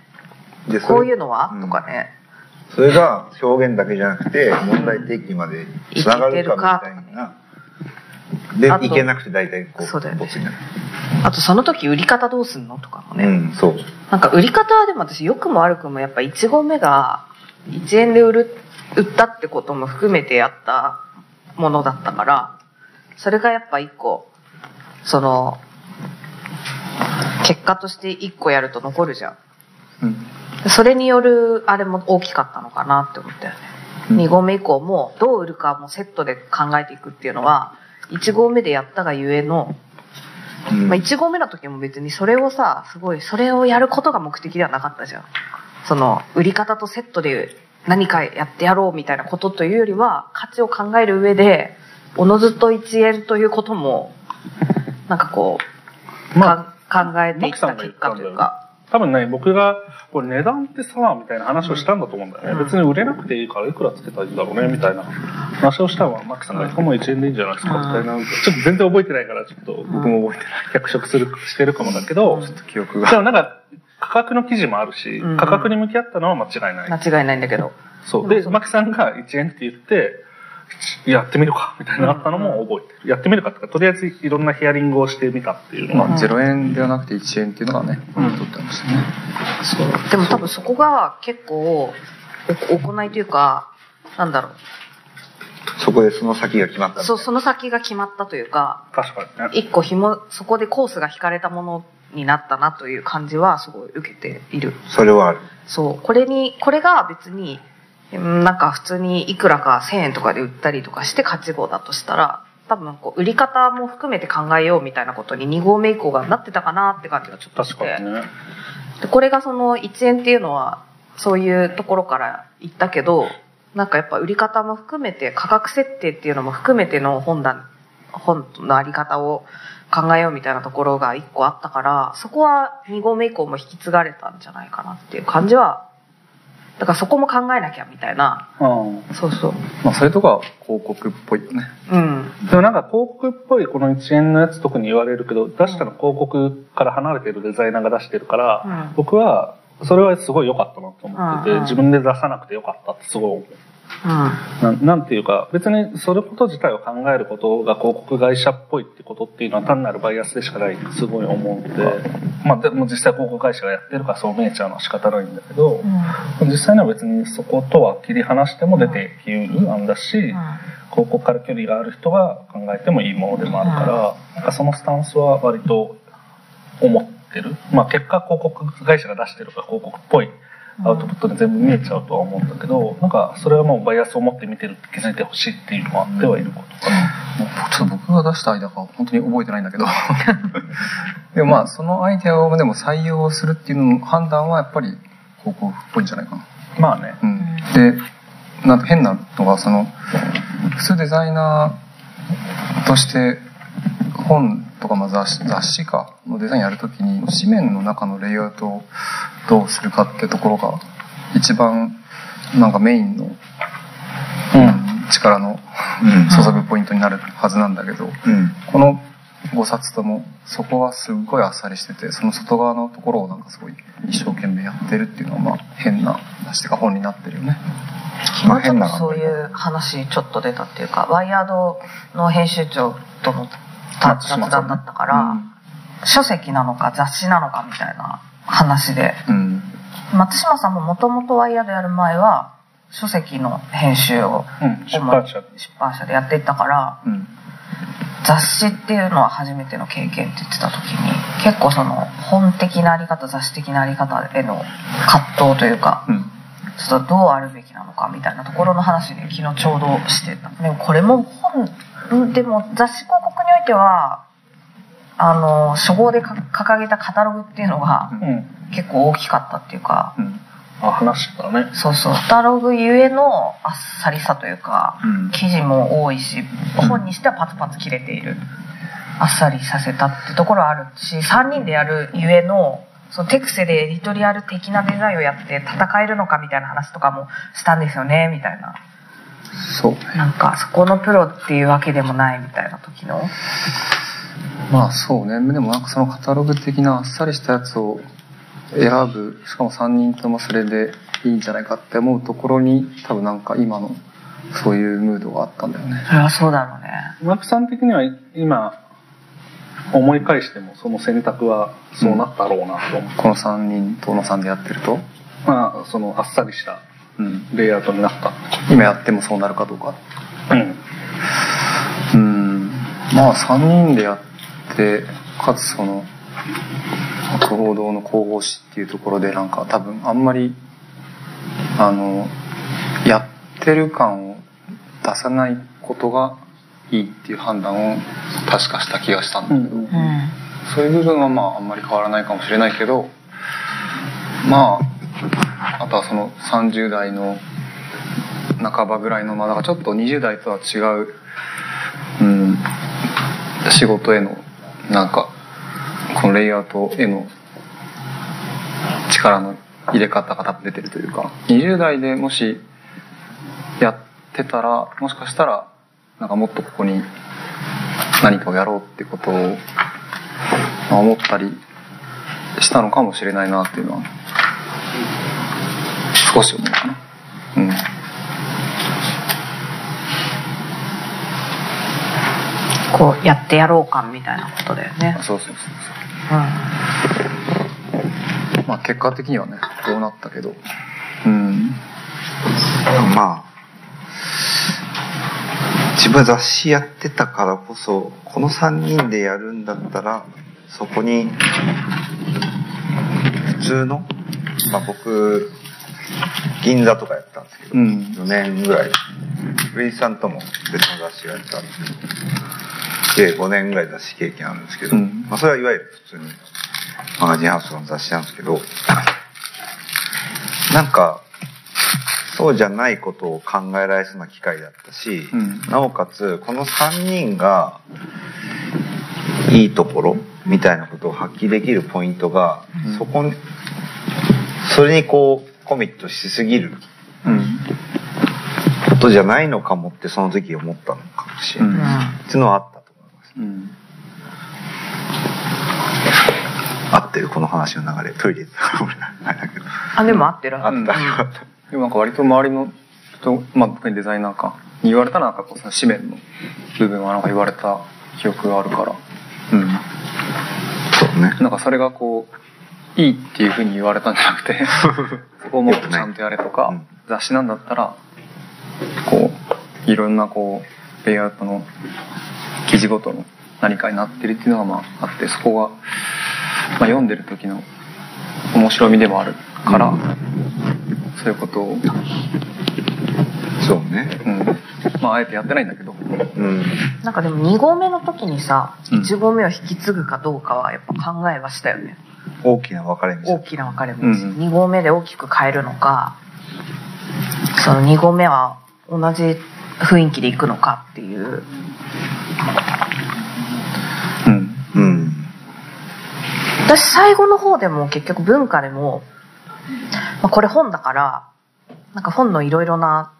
でこういうのは、うん。とかね。それが表現だけじゃなくて問題提起までつながるかみたいな。でいけなくて大体こうそうだよね。あとその時売り方どうすんのとかもね。うんそう。なんか売り方はでも私良くも悪くもやっぱ1合目が1円で売る、売ったってことも含めてやったものだったから、それがやっぱ1個、その、結果として1個やると残るじゃん。うんそれによるあれも大きかったのかなって思ったよね。うん2合目以降もどう売るかもセットで考えていくっていうのは、1合目でやったがゆえの、うんまあ、1合目の時も別にそれをさ、すごい、それをやることが目的ではなかったじゃん。その、売り方とセットで何かやってやろうみたいなことというよりは、価値を考える上で、おのずと1円ということも、なんかこう、まか考えていった結果というか。多分ね、僕が、これ値段ってさ、みたいな話をしたんだと思うんだよね。うん別に売れなくていいからいくらつけたらいいんだろうね、みたいな話をしたのは、マックさんが、もう1円でいいんじゃないですか、うんみたいな。ちょっと全然覚えてないから、ちょっと僕も覚えてない。脚色する、してるかもだけど、うんちょっと記憶が。でもなんか、価格の記事もあるし、うん価格に向き合ったのは間違いない。間違いないんだけど。そう。で、マキさんが1円って言って、やってみるか、みたいなのあったのも覚えてる。やってみるかっていうか、とりあえずいろんなヒアリングをしてみたっていうのは、まあ、0円ではなくて1円っていうのがね、うん取ってましたね。そう。でも多分そこが結構、お行いというか、なんだろそこでその先が決まったう。そ、その先が決まったというか、確かにね。一個紐、そこでコースが引かれたものになったなという感じはすごい受けている。それはあるそう。これに、これが別に、うんなんか普通にいくらか1000円とかで売ったりとかして勝ち号だとしたら、多分こう、売り方も含めて考えようみたいなことに2合目以降がなってたかなって感じがちょっとして。ね。でこれがその1円っていうのは、そういうところから言ったけど、なんかやっぱ売り方も含めて、価格設定っていうのも含めての本だ、本のあり方を考えようみたいなところが1個あったから、そこは2合目以降も引き継がれたんじゃないかなっていう感じは、だからそこも考えなきゃみたいな、うん。そうそう。まあ、それとか広告っぽいよね。うん。でもなんか広告っぽいこの1円のやつ特に言われるけど、出したの広告から離れてるデザイナーが出してるから、うん僕はそれはすごい良かったなと思ってて、うんうん自分で出さなくて良かったってすごい思う。うん。なんなんていうか、別にそれこと自体を考えることが広告会社っぽいってことっていうのは単なるバイアスでしかないってすごい思うので、まあでも実際広告会社がやってるからそう見えちゃうのは仕方ないんだけど、実際には別にそことは切り離しても出てきうる案だし、広告から距離がある人が考えてもいいものでもあるから、なんかそのスタンスは割と思ってる。まあ結果広告会社が出してるから広告っぽいアウトプットで全部見えちゃうとは思うんだけど、なんかそれはもうバイアスを持って見てるって気づいてほしいっていうのはあってはいることかな。ちょっと僕が出したアイデアか本当に覚えてないんだけど。でもまあ、そのアイデアをでも採用するっていうのの判断はやっぱり広告っぽいんじゃないかな。まあね。うん、でなんか変なのがその普通デザイナーとして本とかまあ雑誌雑誌かのデザインやるときに紙面の中のレイアウトをどうするかってところが一番なんかメインの、力のうん。注ぐポイントになるはずなんだけどうん。この5冊ともそこはすっごいあっさりしててその外側のところをなんかすごい一生懸命やってるっていうのはまあ変な話っていうか本になってるよね。昨日ちょっとそういう話ちょっと出たっていうかワイヤードの編集長との雑談だったから、書籍なのか雑誌なのかみたいな話でうん。松島さんももともとワイヤードやる前は書籍の編集をうん、出版社で。出版社でやっていったからうん。雑誌っていうのは初めての経験って言ってた時に結構その本的なあり方雑誌的なあり方への葛藤というかうん。ちょっとどうあるべきなのかみたいなところの話で昨日ちょうどしてたでもこれも本でも雑誌広告においてはあの初号でか掲げたカタログっていうのがうん。結構大きかったっていうかうん。あ、話してたね。そうそうカタログゆえのあっさりさというかうん。記事も多いし本にしてはパツパツ切れているあっさりさせたってところはあるし3人でやるゆえのそのテクセでエディトリアル的なデザインをやって戦えるのかみたいな話とかもしたんですよねみたいなそうね。なんかそこのプロっていうわけでもないみたいな時の？まあそうね。でもなんかそのカタログ的なあっさりしたやつを選ぶ、しかも3人ともそれでいいんじゃないかって思うところに多分なんか今のそういうムードがあったんだよね。それはそうだろうねマクさん的には今、思い返してもその選択はそうなったろうなと思う。この3人との3でやってると？まあ、そのあっさりしたうん。レイアウトになった。今やってもそうなるかどうか。うん。うん。まあ3人でやって、かつその、行動の神々しっていうところでなんか多分あんまり、あの、やってる感を出さないことがいいっていう判断を確かした気がしたんだけど、うんうんそういう部分はまああんまり変わらないかもしれないけど、まあ、あとはその30代の半ばぐらいの、まあだかちょっと20代とは違う、うん、仕事への、なんか、このレイアウトへの力の入れ方が多分出てるというか、20代でもしやってたら、もしかしたら、なんかもっとここに何かをやろうってことを、思ったりしたのかもしれないなっていうのは、少し思うかな。うん。こうやってやろう感みたいなことだよねそうそうそうそう。うまあ結果的にはね、どうなったけど。うん。まあ自分雑誌やってたからこそこの3人でやるんだったらそこに普通の、まあ、僕銀座とかやったんですけど、うん。4年ぐらいルイさんとも別の雑誌をやってたんですけどで5年ぐらい雑誌経験あるんですけど、うん。まあ、それはいわゆる普通にマガジンハウスの雑誌なんですけどなんかそうじゃないことを考えられそうな機会だったし、うん。なおかつこの3人がいいところみたいなことを発揮できるポイントが、うん。そこにそれにこうコミットしすぎるうん。ことじゃないのかもってその時思ったのかもしれない、っていうのはあっうん。合ってるこの話の流れ。トイレ。行ったから俺あれだけどあでも合ってる。あった、うんよかったでもなんか割と周りの人、まあ特にデザイナーか、に言われたなんかこうその紙面の部分はなんか言われた記憶があるから。うん。そうね。なんかそれがこう、いいっていうふうに言われたんじゃなくて、そこをもっとちゃんとやれとか、うん。雑誌なんだったら、こう、いろんなこう、レイアウトの記事ごとの何かになってるっていうのがまああって、そこが、まあ、読んでる時の面白みでもあるから、うんそういうことを、そうね。うん、まああえてやってないんだけど、うん。なんかでも2合目の時にさうん。1合目を引き継ぐかどうかはやっぱ考えはしたよね。大きな分かれ道大きな分かれ道、うん。2合目で大きく変えるのかその2合目は同じ雰囲気でいくのかっていう。うん、うん。私最後の方でも結局文化でも、まあ、これ本だからなんか本のいろいろな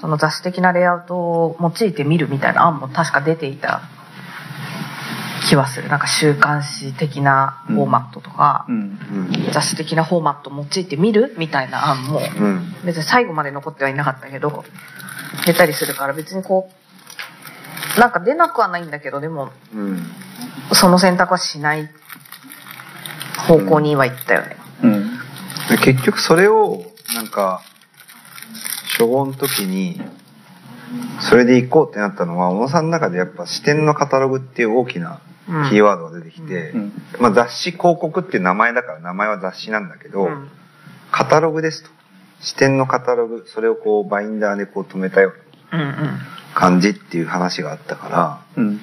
その雑誌的なレイアウトを用いてみるみたいな案も確か出ていた気気はする。なんか週刊誌的なフォーマットとか、うん。うん雑誌的なフォーマット用いてみるみたいな案も、うん。別に最後まで残ってはいなかったけど、出たりするから別にこう、なんか出なくはないんだけど、でも、うん。その選択はしない方向には行ったよね。結局それをなんか初号の時にそれで行こうってなったのは小野さんの中でやっぱ視点のカタログっていう大きなうんキーワードが出てきて、うん。まあ、雑誌広告っていう名前だから名前は雑誌なんだけど、うん。カタログですと。視点のカタログそれをこうバインダーでこう止めたような。感じっていう話があったからうん。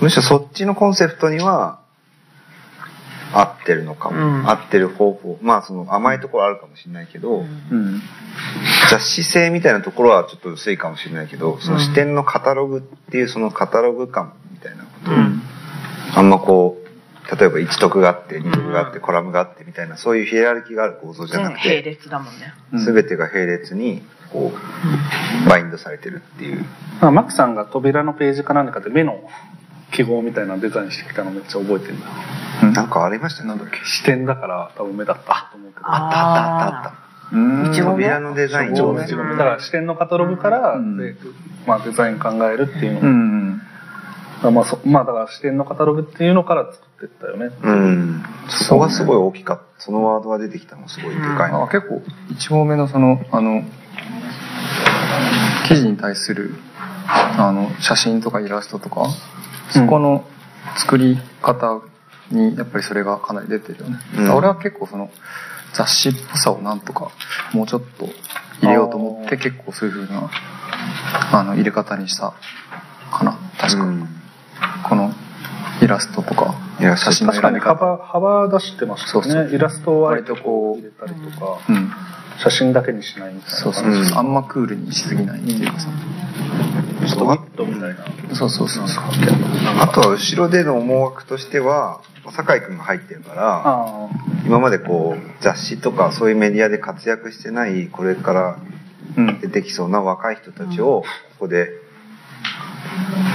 むしろそっちのコンセプトには合ってるのかも、うん。合ってる方法。まあその甘いところあるかもしれないけど、うん。雑誌性みたいなところはちょっと薄いかもしれないけどその視点のカタログっていうそのカタログ感みたいなことを、うんあんまこう例えば1徳があって2徳があってコラムがあってみたいなそういうヒエラルキーがある構造じゃなく全並て列だもんね。うん。全てが並列にこうバインドされてるっていう。まあ、マキさんが扉のページか何かで目の記号みたいなのデザインしてきたのめっちゃ覚えてる。んだようん。なんかありましたね。なんだっけ？視点だから多分目だったと思うけど。あったあったあった。あった扉のデザイン上手。うんだから視点のカタログから、うん。でまあ、デザイン考えるっていうの、うんまあそまあだから視点のカタログっていうのから作ってったよね。うん。そこがすごい大きかった。そのワードが出てきたのすごいでかいなあ結構1号目のそのあの記事に対するあの写真とかイラストとかそこの作り方にやっぱりそれがかなり出てるよね、うん。俺は結構その雑誌っぽさをなんとかもうちょっと入れようと思って結構そういう風なあの入れ方にしたかな。確か、うんこのイラストとか写真の確か選び方。に幅幅出してましたよね。そうそうイラストを割とこう入れたりとか、うん。写真だけにしないみたいなそうそうそう、うんあんまクールにしすぎないっていうか。さ、ストミットみたいな。そうそうそうそう。あとは後ろでの思惑としては酒井君が入ってるからあ。今までこう雑誌とかそういうメディアで活躍してないこれからうん。出てきそうな若い人たちをここで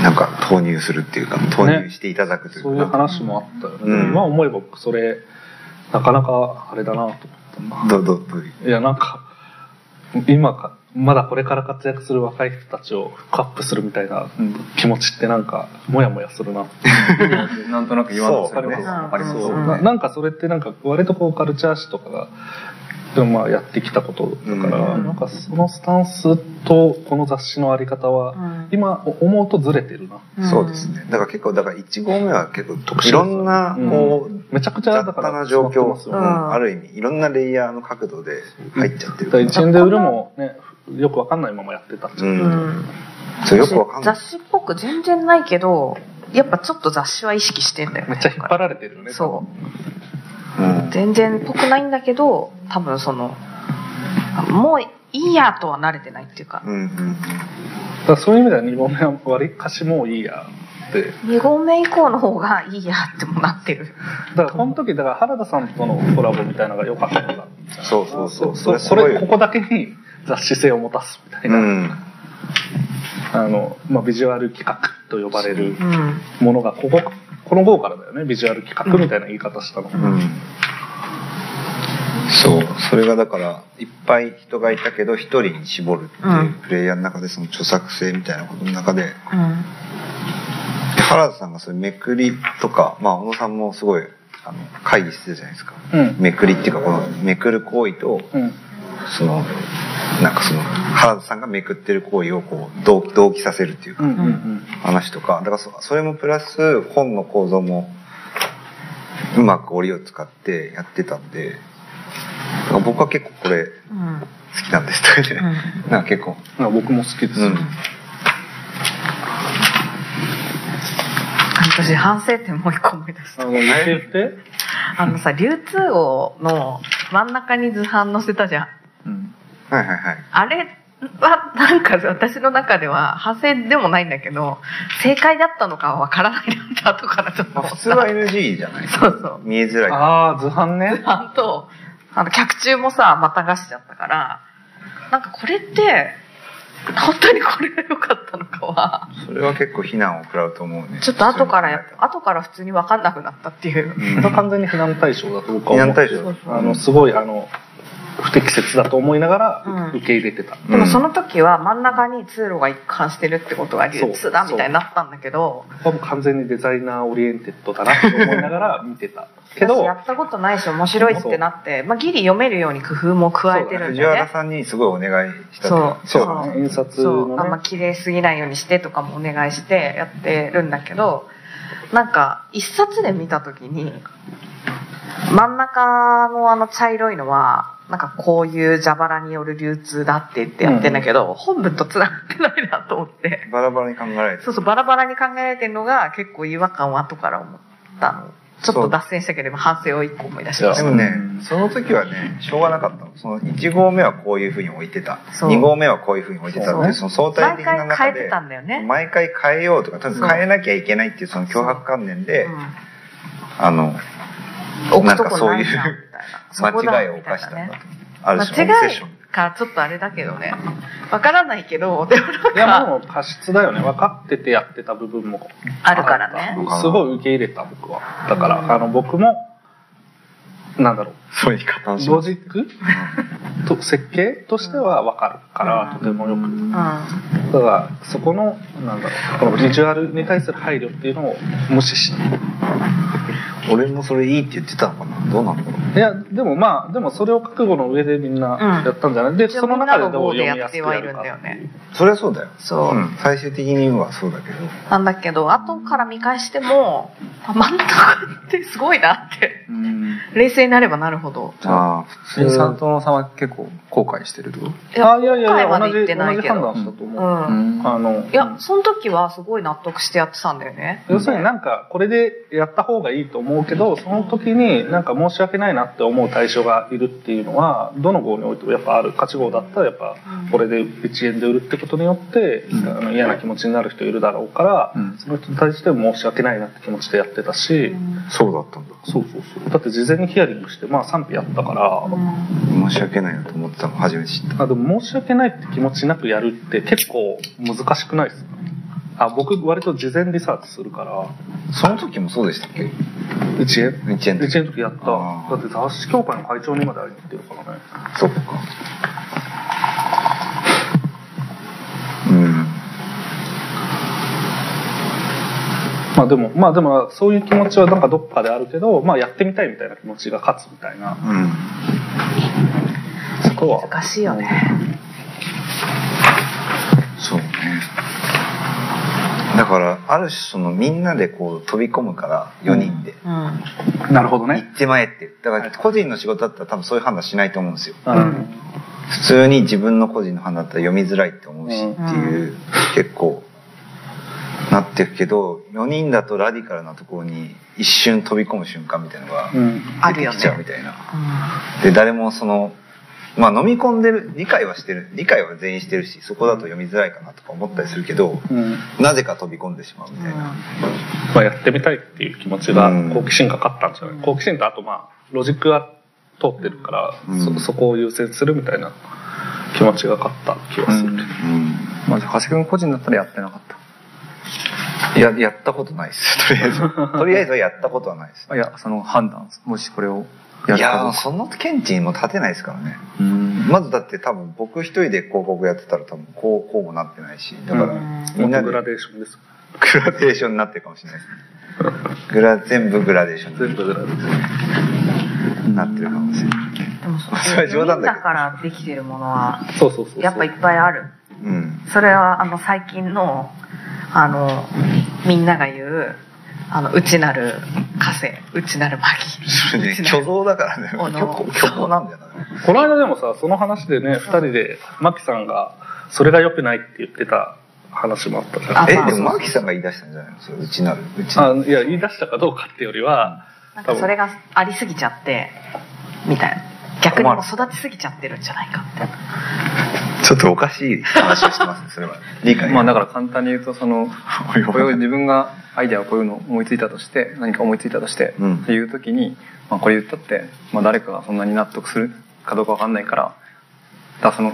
なんか投入するっていうか投入していただくというか、そういう話もあったよね、うん。今思えば僕それなかなかあれだなと思ったな。どどどういう？いやなんか今かまだこれから活躍する若い人たちをフックアップするみたいなうん気持ちってなんかモヤモヤするな。なんとなく言わんとすることそう。わかります。そう。うんななんかそれってなんか割とこうカルチャー誌とかがでもまあやってきたことだから、うん。なんかそのスタンスとこの雑誌のあり方は、うん。今思うとずれてるな。そうですね。だから結構だから1号目は結構特殊いろんなこう、めちゃくちゃ雑だかな状況、ね。うん。ある意味いろんなレイヤーの角度で入っちゃってるだから。1円で売るもねよくわかんないままやってた。っちゃう、うん。うん。そうよくわかんない。雑誌っぽく全然ないけどやっぱちょっと雑誌は意識してんだよね。めっちゃ引っ張られてるよねそう。うん全然っぽくないんだけど多分そのもういいやとは慣れてないっていうか。うんうんうん。だからそういう意味では2本目は割りかしもういいやって。2合目以降の方がいいやってもなってる。だからこの時だから原田さんとのコラボみたいなのが良かったのかそうそうそう。そそれこれここだけに雑誌性を持たすみたいうな、んあのまあ、ビジュアル企画と呼ばれるうん。ものがこここの号からだよね。ビジュアル企画みたいな言い方したの、うん。そう。それがだからいっぱい人がいたけど一人に絞るっていうプレイヤーの中でその著作性みたいなことの中でうん。で原田さんがそういうめくりとかまあ小野さんもすごいあの会議してたじゃないですか。うん。めくりっていうかこのめくる行為とうんそのなんかその原田さんがめくってる行為をこう同同期させるっていうかうんうんうん。話とかだからそそれもプラス本の構造もうまく折りを使ってやってたんで僕は結構これうん好きなんですとか言って、うん。なんか結構、まあ僕も好きです、うん、私反省点もう一個思い出した。あのさ流通王の真ん中に図版載せたじゃんうん。はいはいはい。あれはなんか私の中では反省でもないんだけど正解だったのかはわからないなって後からちょっとまあ思った。普通は NG じゃない。そうそう。見えづらい。ああ図版ね。図版とあの客中もさまたがしちゃったからなんかこれって本当にこれが良かったのかは。それは結構非難を食らうと思うね。ちょっと後からやっぱ後から普通に分かんなくなったっていう、完全に非難対象だと僕は思って非難対象。あのすごいあの不適切だと思いながらうん。受け入れてた、でもその時は真ん中に通路が一貫してるってことが流通だみたいになったんだけど僕はもう完全に designer oriented だなと思いながら見てた。けど私やったことないし面白いってなって、まあ、ギリ読めるように工夫も加えてるん藤だよね。原さんにすごいお願いしたそう。そう。そう。印刷そう。のねあんま綺麗すぎないようにしてとかもお願いしてやってるんだけどなんか一冊で見た時に真ん中のあの茶色いのはなんかこういう蛇腹による流通だって言ってやってんだけど、本文と繋がってないなと思って。バラバラに考えられて。そうそうバラバラに考えられてるのが結構違和感を後から思ったのちょっと脱線したけど反省を一個思い出しましたでもね、その時はね、しょうがなかったの。その1号目はこういうふうに置いてた。そう。2号目はこういうふうに置いてたっていう、その相対毎的な回中で変えてた、んだよね、毎回変えようとか、とにかく変えなきゃいけないっていうその脅迫観念で、あの、うん、なん置くとこかそういう 間違いを犯したんだと。ある種のオブセッション。かちょっとあれだけどね。わからないけどでもなんいやかもう過失だよね。分かっててやってた部分も。あるからね。すごい受け入れた僕は。だから、うん。あの僕もなんだろうそういう形しロジック？と設計としては分かるから、うん。とてもよく。うん。だからそこのなんだろうこのビジュアルに対する配慮っていうのを無視して俺もそれいいって言ってたのかな？どうなんだろう。いやでもまあでもそれを覚悟の上でみんなやったんじゃない、で一応その中でどう読みやすくやるか。ってやってはいるんだよいうそれはそうだよ。そう、うん。最終的にはそうだけど。なんだけど後から見返してもあ真ん中ってすごいなって。うん。冷静になればなるほどああ、普通。に佐藤さんは結構後悔してるってこと？いやあいやいやいや同じ判断したと思う、うん。あのいやその時はすごい納得してやってたんだよね。要するになんかこれでやった方がいいと思うけどその時になんか申し訳ないなって思う対象がいるっていうのはどの号においてもやっぱある価値号だったらやっぱこれで1円で売るってことによって、うん。あの嫌な気持ちになる人いるだろうから、うん。その人に対しても申し訳ないなって気持ちでやってたし、そうだったんだ。そうそうそう。だって事前にヒアリングしてまあ賛否やったから、申し訳ないなと思ってたの初めて知った。あでも申し訳ないって気持ちなくやるって結構難しくないですか？あ僕割と事前リサーチするから。その時もそうでしたっけ？1円？一円の時1円の時やった。だって雑誌協会の会長にまで会いに行ってるからね。そっか。うん。まあでもまあでもそういう気持ちはなんかどっかであるけどまあやってみたいみたいな気持ちが勝つみたいなうん。そこは難しいよねそうね。だから、ある種そのみんなでこう飛び込むから、4人で。うんなるほど行ねってまえって。だから個人の仕事だったら多分そういう判断しないと思うんですよ。うん普通に自分の個人の判断だったら読みづらいって思うし、うんっていう、結構、なってるけど、4人だとラディカルなところに一瞬飛び込む瞬間みたいなのが出てきちゃうみねたいな。で、誰もその、まあ飲み込んでる、理解はしてる、理解は全員してるし、そこだと読みづらいかなとか思ったりするけど、うん。なぜか飛び込んでしまうみたいな。まあ、やってみたいっていう気持ちがうん。好奇心が勝ったんじゃない、好奇心とあとまあロジックが通ってるから、うん。そそこを優先するみたいな気持ちが勝った気がする、うん。うん。まあじゃあ長谷君個人だったらやってなかったいや、やったことないです。とりあえず。とりあえずはやったことはないです。あいやその判断もしこれをやいやー、るかどうかその見地にも立てないですからね。うんまずだって多分僕一人で広告やってたら多分こう、こうもなってないし。だからうんみんなでグラデーションですグラデーションになってるかもしれないですね。グラ、全部グラデーション全部グラデーションになってるかもしれない。でもそそれは冗談だけどだからできてるものはそうそうそうそうやっぱいっぱいあるうん。それはあの最近のあのみんなが言うあの内なる枷内なるマギそれね、内なる虚像だからね。虚構虚構なんだよな。この間でもさその話でね2人でマキさんがそれが良くないって言ってた話もあったじゃんえ、でもマキさんが言い出したんじゃない？のそれ、うちなる。うちなる。あいや言い出したかどうかっていうよりはなんかそれがありすぎちゃってみたいな逆にもう育ちすぎちゃってるんじゃないかみたいなちょっとおかしい話をしてますね、それは。理解。まあだから簡単に言うとその これを自分がアイデアをこういうのを思いついたとして何か思いついたとして、うんっていう時に、まあ、これ言ったって、まあ、誰かがそんなに納得するかどうかわかんないからだからその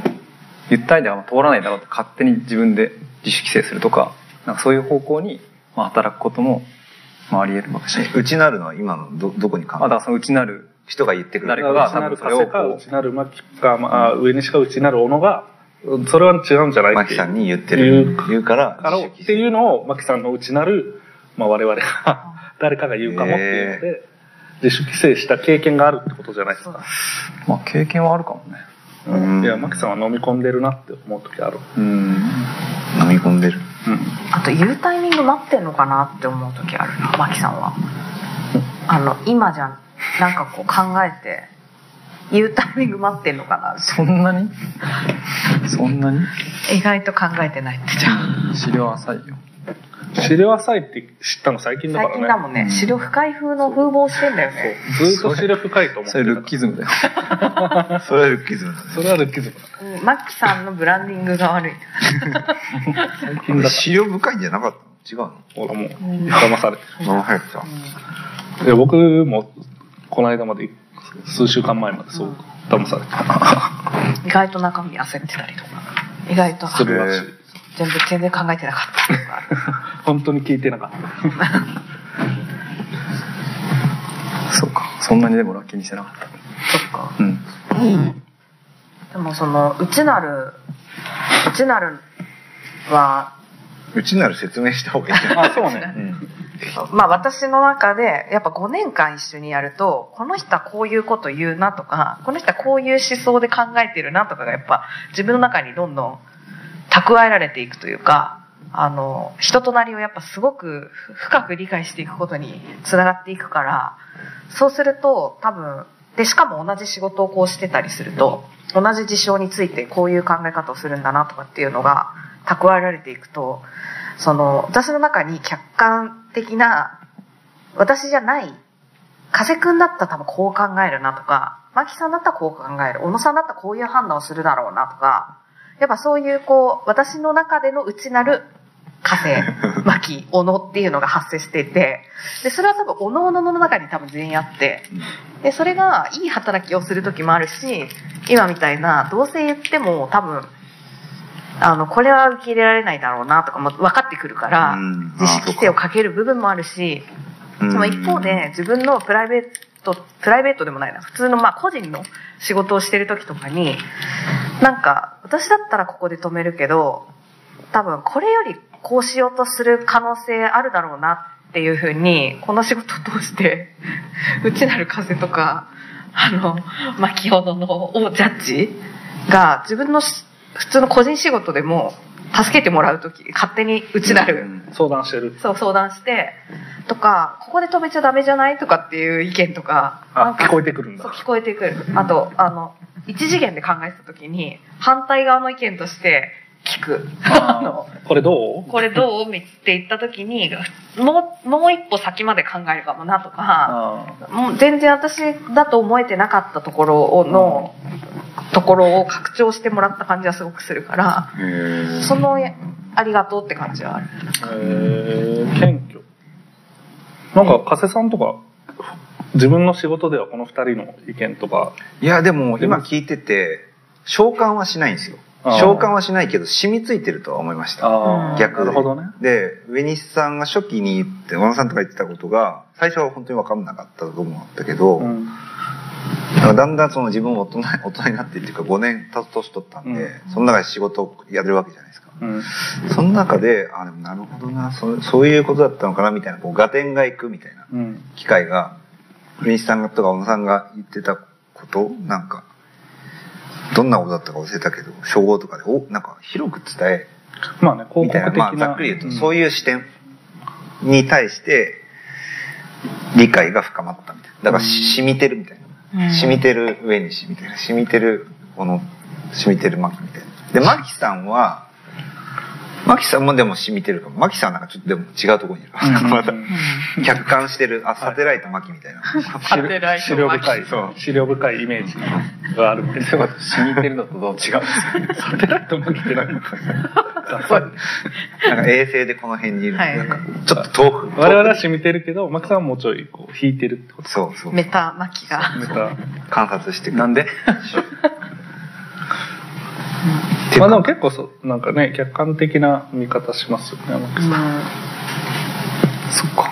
言ったアイデアは通らないだろうって勝手に自分で自主規制するとかなんかそういう方向にまあ働くこともまああり得るかもしれない。内なるのは今のどどこに考えまあだからその内なる人が言ってくる誰かが内なる多分それを風かこう内なる牧か、まあ、上にしか内なる小野がそれは違うんじゃないっていうマキさんに言って言るう言うからからっていうのを牧さんの内なる、まあ、我々が 誰かが言うかもっていうので自主規制した経験があるってことじゃないですか。まあ経験はあるかもね。うんいや牧さんは飲み込んでるなって思う時ある。うん。飲み込んでるうんあと言うタイミング待ってんのかなって思う時あるなマキさんはあの今じゃんなんかこう考えて言うタイミング待ってんのかなそんなに？そんなに？意外と考えてないってじゃん資料浅いよ。資料浅いって知ったの最近だからね。最近だもんね。うん。資料深い風の風貌してんだよね。そう。ずっと資料深いと思ってそれルッキズムだよ。それはルッキズムだね。それはルッキズムだ。うん。マキさんのブランディングが悪い。最近だか資料深いんじゃなかったの？違うの？ら。ほらもう、騙されて何入ったる。で僕も、この間まで、数週間前までそう、騙されて意外と中身焦ってたりとか意外とするらしい。全部全然考えてなかった 本当に聞いてなかった。そうか。そんなにでもラッキーにしてなかっそっかた。うん。でもその内なる内なるはうちなる説明した方がいいんじゃないあ、そうね。うんまあ私の中でやっぱ5年間一緒にやるとこの人はこういうこと言うなとかこの人はこういう思想で考えてるなとかがやっぱ自分の中にどんどん蓄えられていくというかあの人となりをやっぱすごく深く理解していくことにつながっていくからそうすると多分でしかも同じ仕事をこうしてたりすると同じ事象についてこういう考え方をするんだなとかっていうのが蓄えられていくとその私の中に客観的な私じゃない加瀬くんだったら多分こう考えるなとかマキさんだったらこう考える小野さんだったらこういう判断をするだろうなとかやっぱそういうこう私の中での内なる加瀬マキ小野っていうのが発生していてでそれは多分おのおのの中に多分全員あってでそれがいい働きをする時もあるし今みたいなどうせ言っても多分あのこれは受け入れられないだろうなとかも分かってくるからうん自主規制をかける部分もあるしうんその一方で自分のプライベートプライベートでもないな普通のまあ個人の仕事をしてる時とかになんか私だったらここで止めるけど多分これよりこうしようとする可能性あるだろうなっていうふうにこの仕事を通して 内なる風とかあの牧野のをジャッジが自分のし普通の個人仕事でも助けてもらう時勝手に内なる、相談してる。そう相談してとかここで止めちゃダメじゃないとかっていう意見とか聞こえてくるんだ。そう聞こえてくる。あとあの一次元で考えた時に反対側の意見として聞く。あの。これどう？これどう？って言った時にもうもう一歩先まで考えるかもなとかあもう全然私だと思えてなかったところの、ところを拡張してもらった感じはすごくするからそのありがとうって感じはある。えー、謙虚。なんか、加瀬さんとか、自分の仕事ではこの二人の意見とか、いやでも今聞いてて召喚はしないんですよ召喚はしないけど染みついてるとは思いました逆なるほどね。で上西さんが初期に言って小野さんとか言ってたことが最初は本当に分かんなかったと思うんだけど、うん。だだんだんその自分も大人大人になってっていうか5年経つ年取ったんで、うその中で仕事をやれるわけじゃないですかうん。その中であでもなるほどなそそういうことだったのかなみたいなこう合点がいくみたいなうん。機会が上西さんとか小野さんが言ってたことなんかどんなことだったか忘れたけど称号とかでおなんか広く伝えまあね、広みたいな、告的な。まあ、ざっくり言うと、ん。そういう視点に対して理解が深まったみたいな。だからし染みてるみたいな、うん。染みてる上に染みてる。染みてるこの染みてるマキみたいな。でマキさんはマキさんもでも染みてるかも。マキさんなんかちょっとでも違うところにいる。また客観してる。あサテライトマキみたいな。サテライト資料深い、そう。資料深いイメージがあるって。そう。いうこと染みてるのとどう違う。んですかサテライト向きって何ダサいなんか衛星でこの辺にいる、はい。なんかちょっと遠く。我々は染みてるけど、マキさんはもうちょいこう引いてるってこと。そうそう。メタマキが。メタ。観察してくる。なんで？まあでも結構そう、なんかね、客観的な見方しますよね、山木さん。そっか。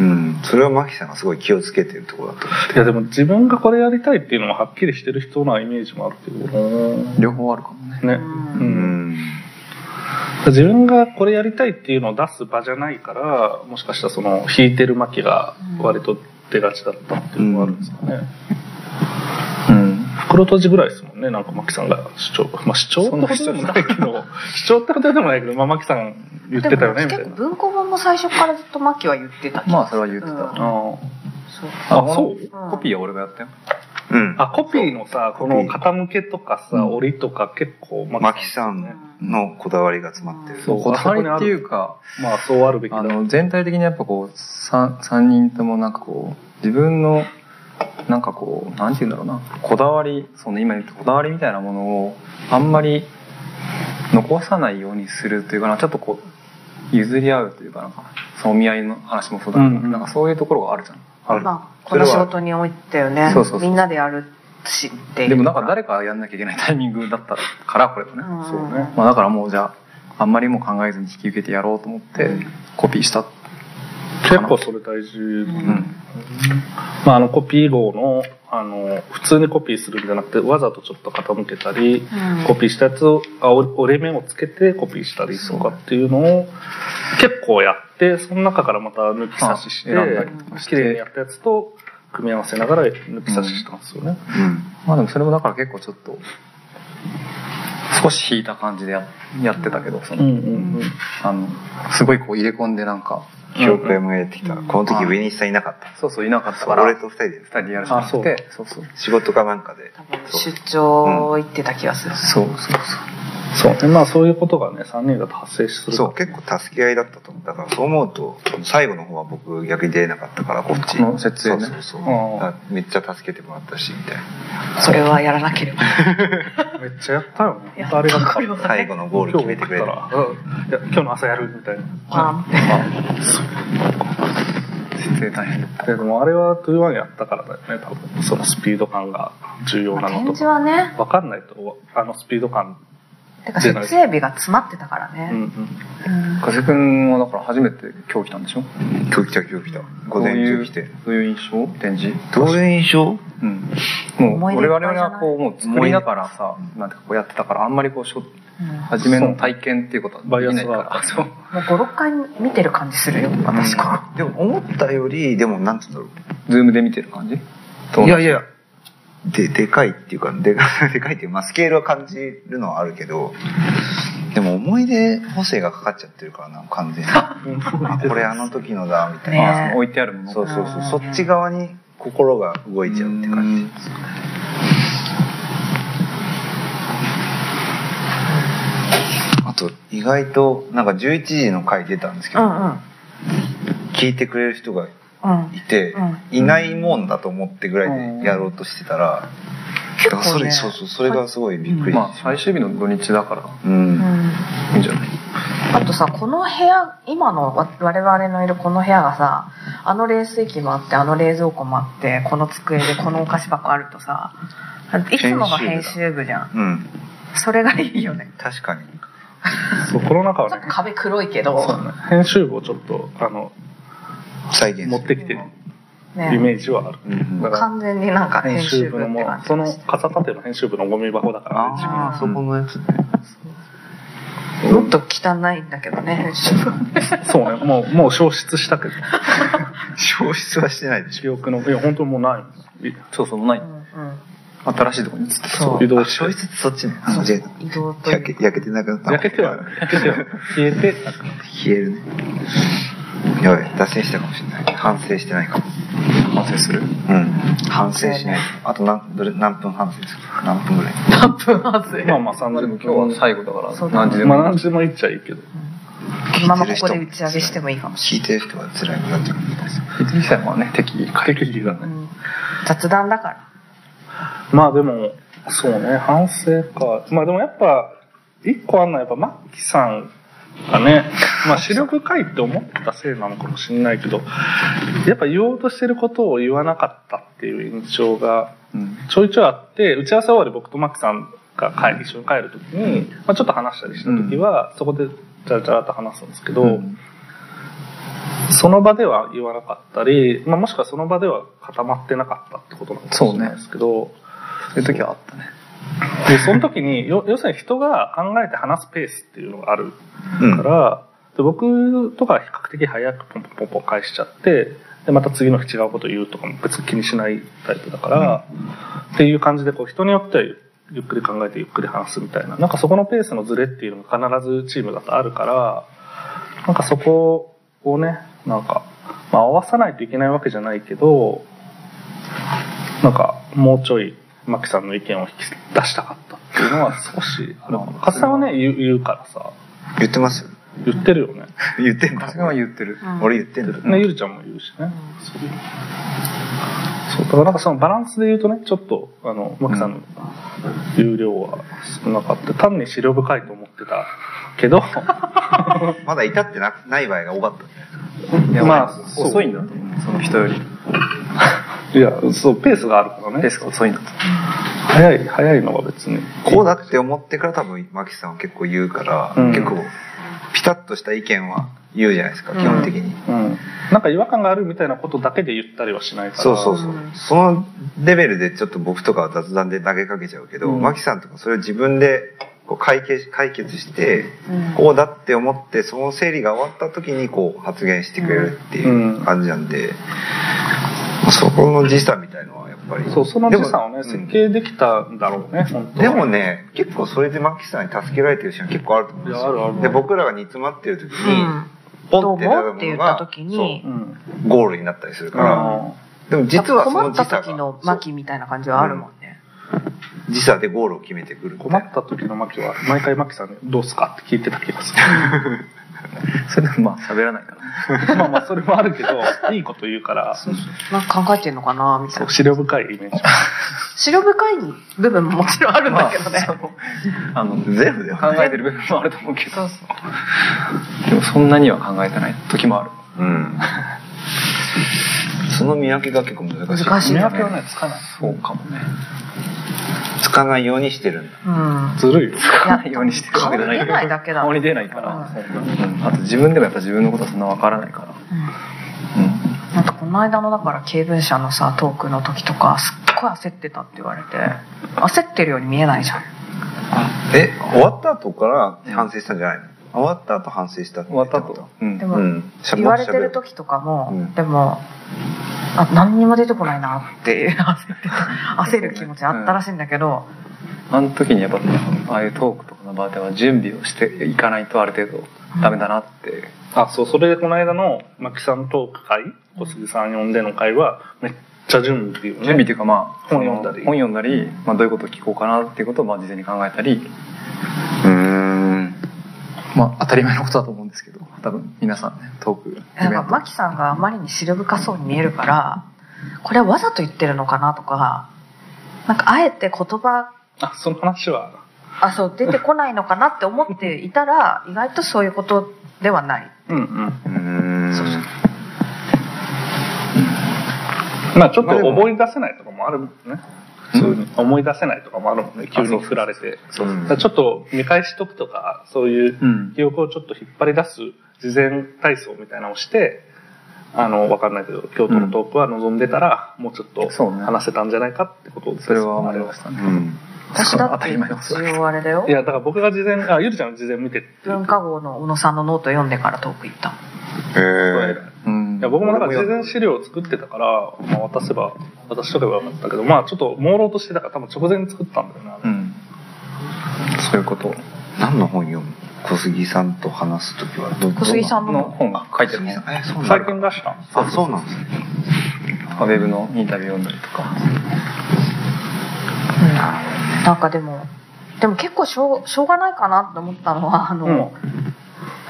うん。それはマキさんがすごい気をつけてるところだと思いやでも自分がこれやりたいっていうのもはっきりしてる人なイメージもあるけど両方あるかもね。ね。うんん。自分がこれやりたいっていうのを出す場じゃないから、もしかしたらその弾いてる巻が割と出がちだったっていうのもあるんですかね。うん。袋閉じぐらいですもんね、なんか牧さんが主張。まあ主張？ってことでもないけど、主張ってことでもないけど、まあ牧さん言ってたよね、みたいな結構。文庫本も最初からずっとマキは言ってたまあそれは言ってた。うんあそうあ、そう？うんコピーは俺がやったよ。うん。あ、コピーのさ、この傾けとかさ、うん折りとか結構マキさんのこだわりが詰まってる。そうこだわりっていうか、まあそうあるべきだあの、全体的にやっぱこう、三、三人ともなんかこう、自分の、なんかこう、なんて言うんだろうな、こだわり、そうね、今言ったこだわりみたいなものを、あんまり残さないようにするというかな、ちょっとこう、譲り合うというかなんか、そのお見合いの話もそうだけど、うんうんなんかそういうところがあるじゃん。ある。まあこの仕事においてよねそうそうそうみんなでやるしでもなんか誰かやんなきゃいけないタイミングだったから、これはね。うんそうねまあだからもうじゃあ、あんまりもう考えずに引き受けてやろうと思って、コピーした。結構それ大事。うんまああのコピー号の、あの、普通にコピーするんじゃなくて、わざとちょっと傾けたり、うんコピーしたやつを、あ折折れ目をつけてコピーしたりとかっていうのを結構やって、その中からまた抜き差しして、綺麗にやったやつと組み合わせながら抜き差ししてますよね。うん。まあでもそれもだから結構ちょっと、少し引いた感じでややってたけど、その、うんうんあの、すごいこう入れ込んでなんか、記憶もやってきた。この時上西さんいなかった。そうそういなかったから、俺二と二人で人でやるしかなくて、そうそう。仕事かなんかで。出張行ってた気がする、そうそうそう。そうね。まあそういうことがね、3人だと発生するそう、結構助け合いだったと思う。だからそう思うと、最後の方は僕逆に出れなかったから、こっち。この設営ねそうそうそう。めっちゃ助けてもらったし、みたいな。それはやらなければ めっちゃやったよね。や本当あれは最後のゴール決めてくれたらうんいや今日の朝やるみたいな。あ設営大変。でもあれは21やったからだよね、多分。そのスピード感が重要まあ展示なのとか。はねわかんないと、あのスピード感。てか設営日が詰まってたからね、うんうん。うん風くんはだから初めて今日来たんでしょ？今日来た今日来た。午前中来て。どういう印象？展示？どういう印象？うん。もう、我々はこう、もう作りながらさ、なんていうかこうやってたから、あんまりこう、しょ初めの体験っていうことはできないから。そう。もう56回見てる感じするよ私こでも思ったより、でもなんつうんだろズームで見てる感じ？う。いやいや、で、でかいっていうか、で でかいっていうか、まあスケールは感じるのはあるけど、でも思い出補正がかかっちゃってるからな、完全に。あ、これあの時のだ、みたいな。ね置いてあるもの。そうそうそうう。んそっち側に心が動いちゃうって感じ。と、意外と、なんか11時の回出たんですけど、うんうん。聞いてくれる人がうんいて、うん。いないもんだと思ってぐらいでやろうとしてたら、結構ね。だからそれ、そうそう、それがすごいびっくり。まあ、最終日の土日だから、うん。うん。いいんじゃない？あとさこの部屋今のわ我々のいるこの部屋がさあの冷水器もあってあの冷蔵庫もあってこの机でこのお菓子箱あるとさいつもの編集部じゃん。うん。それがいいよね。確かに。そう、この中はね。ちょっと、壁黒いけど。編集部をちょっと、あの、再現持ってきてるね。イメージはある。うん。だから完全になんか編編集部のもその傘立ての編集部のゴミ箱だから、ね、ああ、そこのやつね。もっと汚いんだけどね編集部。そうね、もう、もう消失したけど、消失はしてないでしょ。記憶の、いや、本当にもうない。そうそう、ない。うんうん新しいところに移ってそうあ移動して消失ってそっちね。あの、じゃ移動と焼け、焼けてなくなった。焼けてはない、焼けてはない消えて、消えるね。やばい、脱線したかもしれない。反省してないかも。反省する？うん。反省しないと。あと何、どれ、何分反省ですか何分ぐらい？何分発生まあまあまあでも30今日は最後だから、何時でも。まあ何時でも言っちゃいいけど。ままここで打ち上げしてもいいかもし聞いてる人は辛いなって感じです。一時さんはね、適宜適宜だね。れない、うん雑談だからまあでも、そうね、反省か。まあでもやっぱ、一個あんのはやっぱ、マッキさんがね、まあ視力深いって思ってたせいなのかもしれないけど、やっぱ言おうとしてることを言わなかったっていう印象が。ちょいちょいあって、打ち合わせ終わり僕とマッキさんが帰一緒に帰る時に、まあ、ちょっと話したりした時は、そこでチャラチャラと話すんですけど、うんその場では言わなかったり、まあ、もしくはその場では固まってなかったってことなのかもしれないですけど、そういう時はあったね。でその時によ要するに人が考えて話すペースっていうのがあるうん。から、で僕とかは比較的早くポンポンポンポン返しちゃってでまた次の日違うこと言うとかも別に気にしないタイプだから、っていう感じでこう人によってはゆゆっくり考えてゆっくり話すみたいななんかそこのペースのズレっていうのが必ずチームだとあるからなんかそこをねなんか、まあ、合わさないといけないわけじゃないけどなんかもうちょいマキさんの意見を引き出したかったっていうのは少し あるかな。カスさんはね言う言うからさ。言ってますよ。言ってるよね。言ってんだ。それは言ってる。うん。俺言ってんだねゆるちゃんも言うしね。そう。だからなんかそのバランスで言うとねちょっとあのマキさんの有料は少なかった。単に資料深いと思ってたけど まだ至ってなない場合が多かったんじゃないですかいや、まあまあ、遅いんだと思う。その人より。いやそうペースがあるからねペースが遅いんだと。早い早いのは別にこうだって思ってから多分マキさんは結構言うから、うん結構ピタッとした意見は言うじゃないですか、基本的に。うんなんか違和感があるみたいなことだけで言ったりはしないからそうそうそう。うんそのレベルでちょっと僕とかは雑談で投げかけちゃうけど、うんマキさんとかそれを自分でこう解決解決して、うん。こうだって思ってその整理が終わった時にこう発言してくれるっていう感じなんで、まあそこの時差みたいのはやっぱり。そうその時差をねでも設計できたんだろうね、本当は。でもね、結構それでマキさんに助けられてる人は結構あると思うんですよ。いやあるある。で、僕らが煮詰まってる時うに、ん。ポンってなるももって言のがゴールになったりするから、あでも実はそ困ったの時差が時のマキみたいな感じはあるもんね。時差でゴールを決めてくる困った時のマキは毎回マキさんに「どうすか?」って聞いてた気がする それでもまあ喋らないから。まあまあそれもあるけど いいこと言うからなんか考えてんのかなみたいな。そう資料深いイメージ資料深い部分ももちろんあるんだけどね。あの、全部では考えてる部分もあると思うけど。でもそんなには考えてない時もある。うん。その見分けが結構難しい。難しいよね見分けはねつかないそうかもね。つかないようにしてるんだ。うん。ずるいよつかないようにしてるわけじゃないけど。顔に出ないだけだ顔に出ないから。あと自分でもやっぱ自分のことはそんなわからないから。うん。なんかこの間のだから経文社のさトークの時とかすっごい焦ってたって言われて焦ってるように見えないじゃんえ、終わった後から反省したんじゃないの？終わった後反省したって終わった後。うんで。も、うん。言われてる時とかも、うんでもあ何にも出てこないなっていう焦ってた焦る気持ちあったらしいんだけど、あの時にやっぱああいうトークとかの場では準備をしていかないとある程度ダメだなって。あそうそれでこの間のマキさんトーク会小杉さん呼んでの会はめっちゃ準備をね準備っていうかまあ、本読んだり本読んだり、まあどういうことを聞こうかなっていうことをまあ事前に考えたり、うーん。まあ当たり前のことだと思うんですけど、多分皆さんね、トーク。なんかマキさんがあまりに資料深そうに見えるからこれはわざと言ってるのかなとかなんかあえて言葉あその話はあそう出てこないのかなって思っていたら意外とそういうことではない。うんうんう。そうそうまあちょっと思い出せないとかもあるもんね普通に思い出せないとかもあるもんね急に振られてそうちょっと見返しとくとかそういううん。記憶をちょっと引っ張り出す事前体操みたいなのをしてあの分かんないけど京都のトークは望んでたら、もうちょっと話せたんじゃないかってことですそれは思いましたね。うん。私だって一応あれだよい。やだから僕が事前あゆるちゃんの事前見て文化号の小野さんのノート読んでからトーク行った。へえ。うん。いや僕もなんか事前資料を作ってたから、まあ、渡せば渡しとけばよかったけどまあちょっと朦朧としてたから多分直前に作ったんだよな、うん。そういうこと。何の本読む？小杉さんと話すときはど小杉さんのの本が書いてる小杉さんえ、そうなん最だ。近出したあ、そうなんですね。ウェブのインタビュー読んだりとか。うんなんかでもでも結構しょうしょうがないかなって思ったのはあの、うん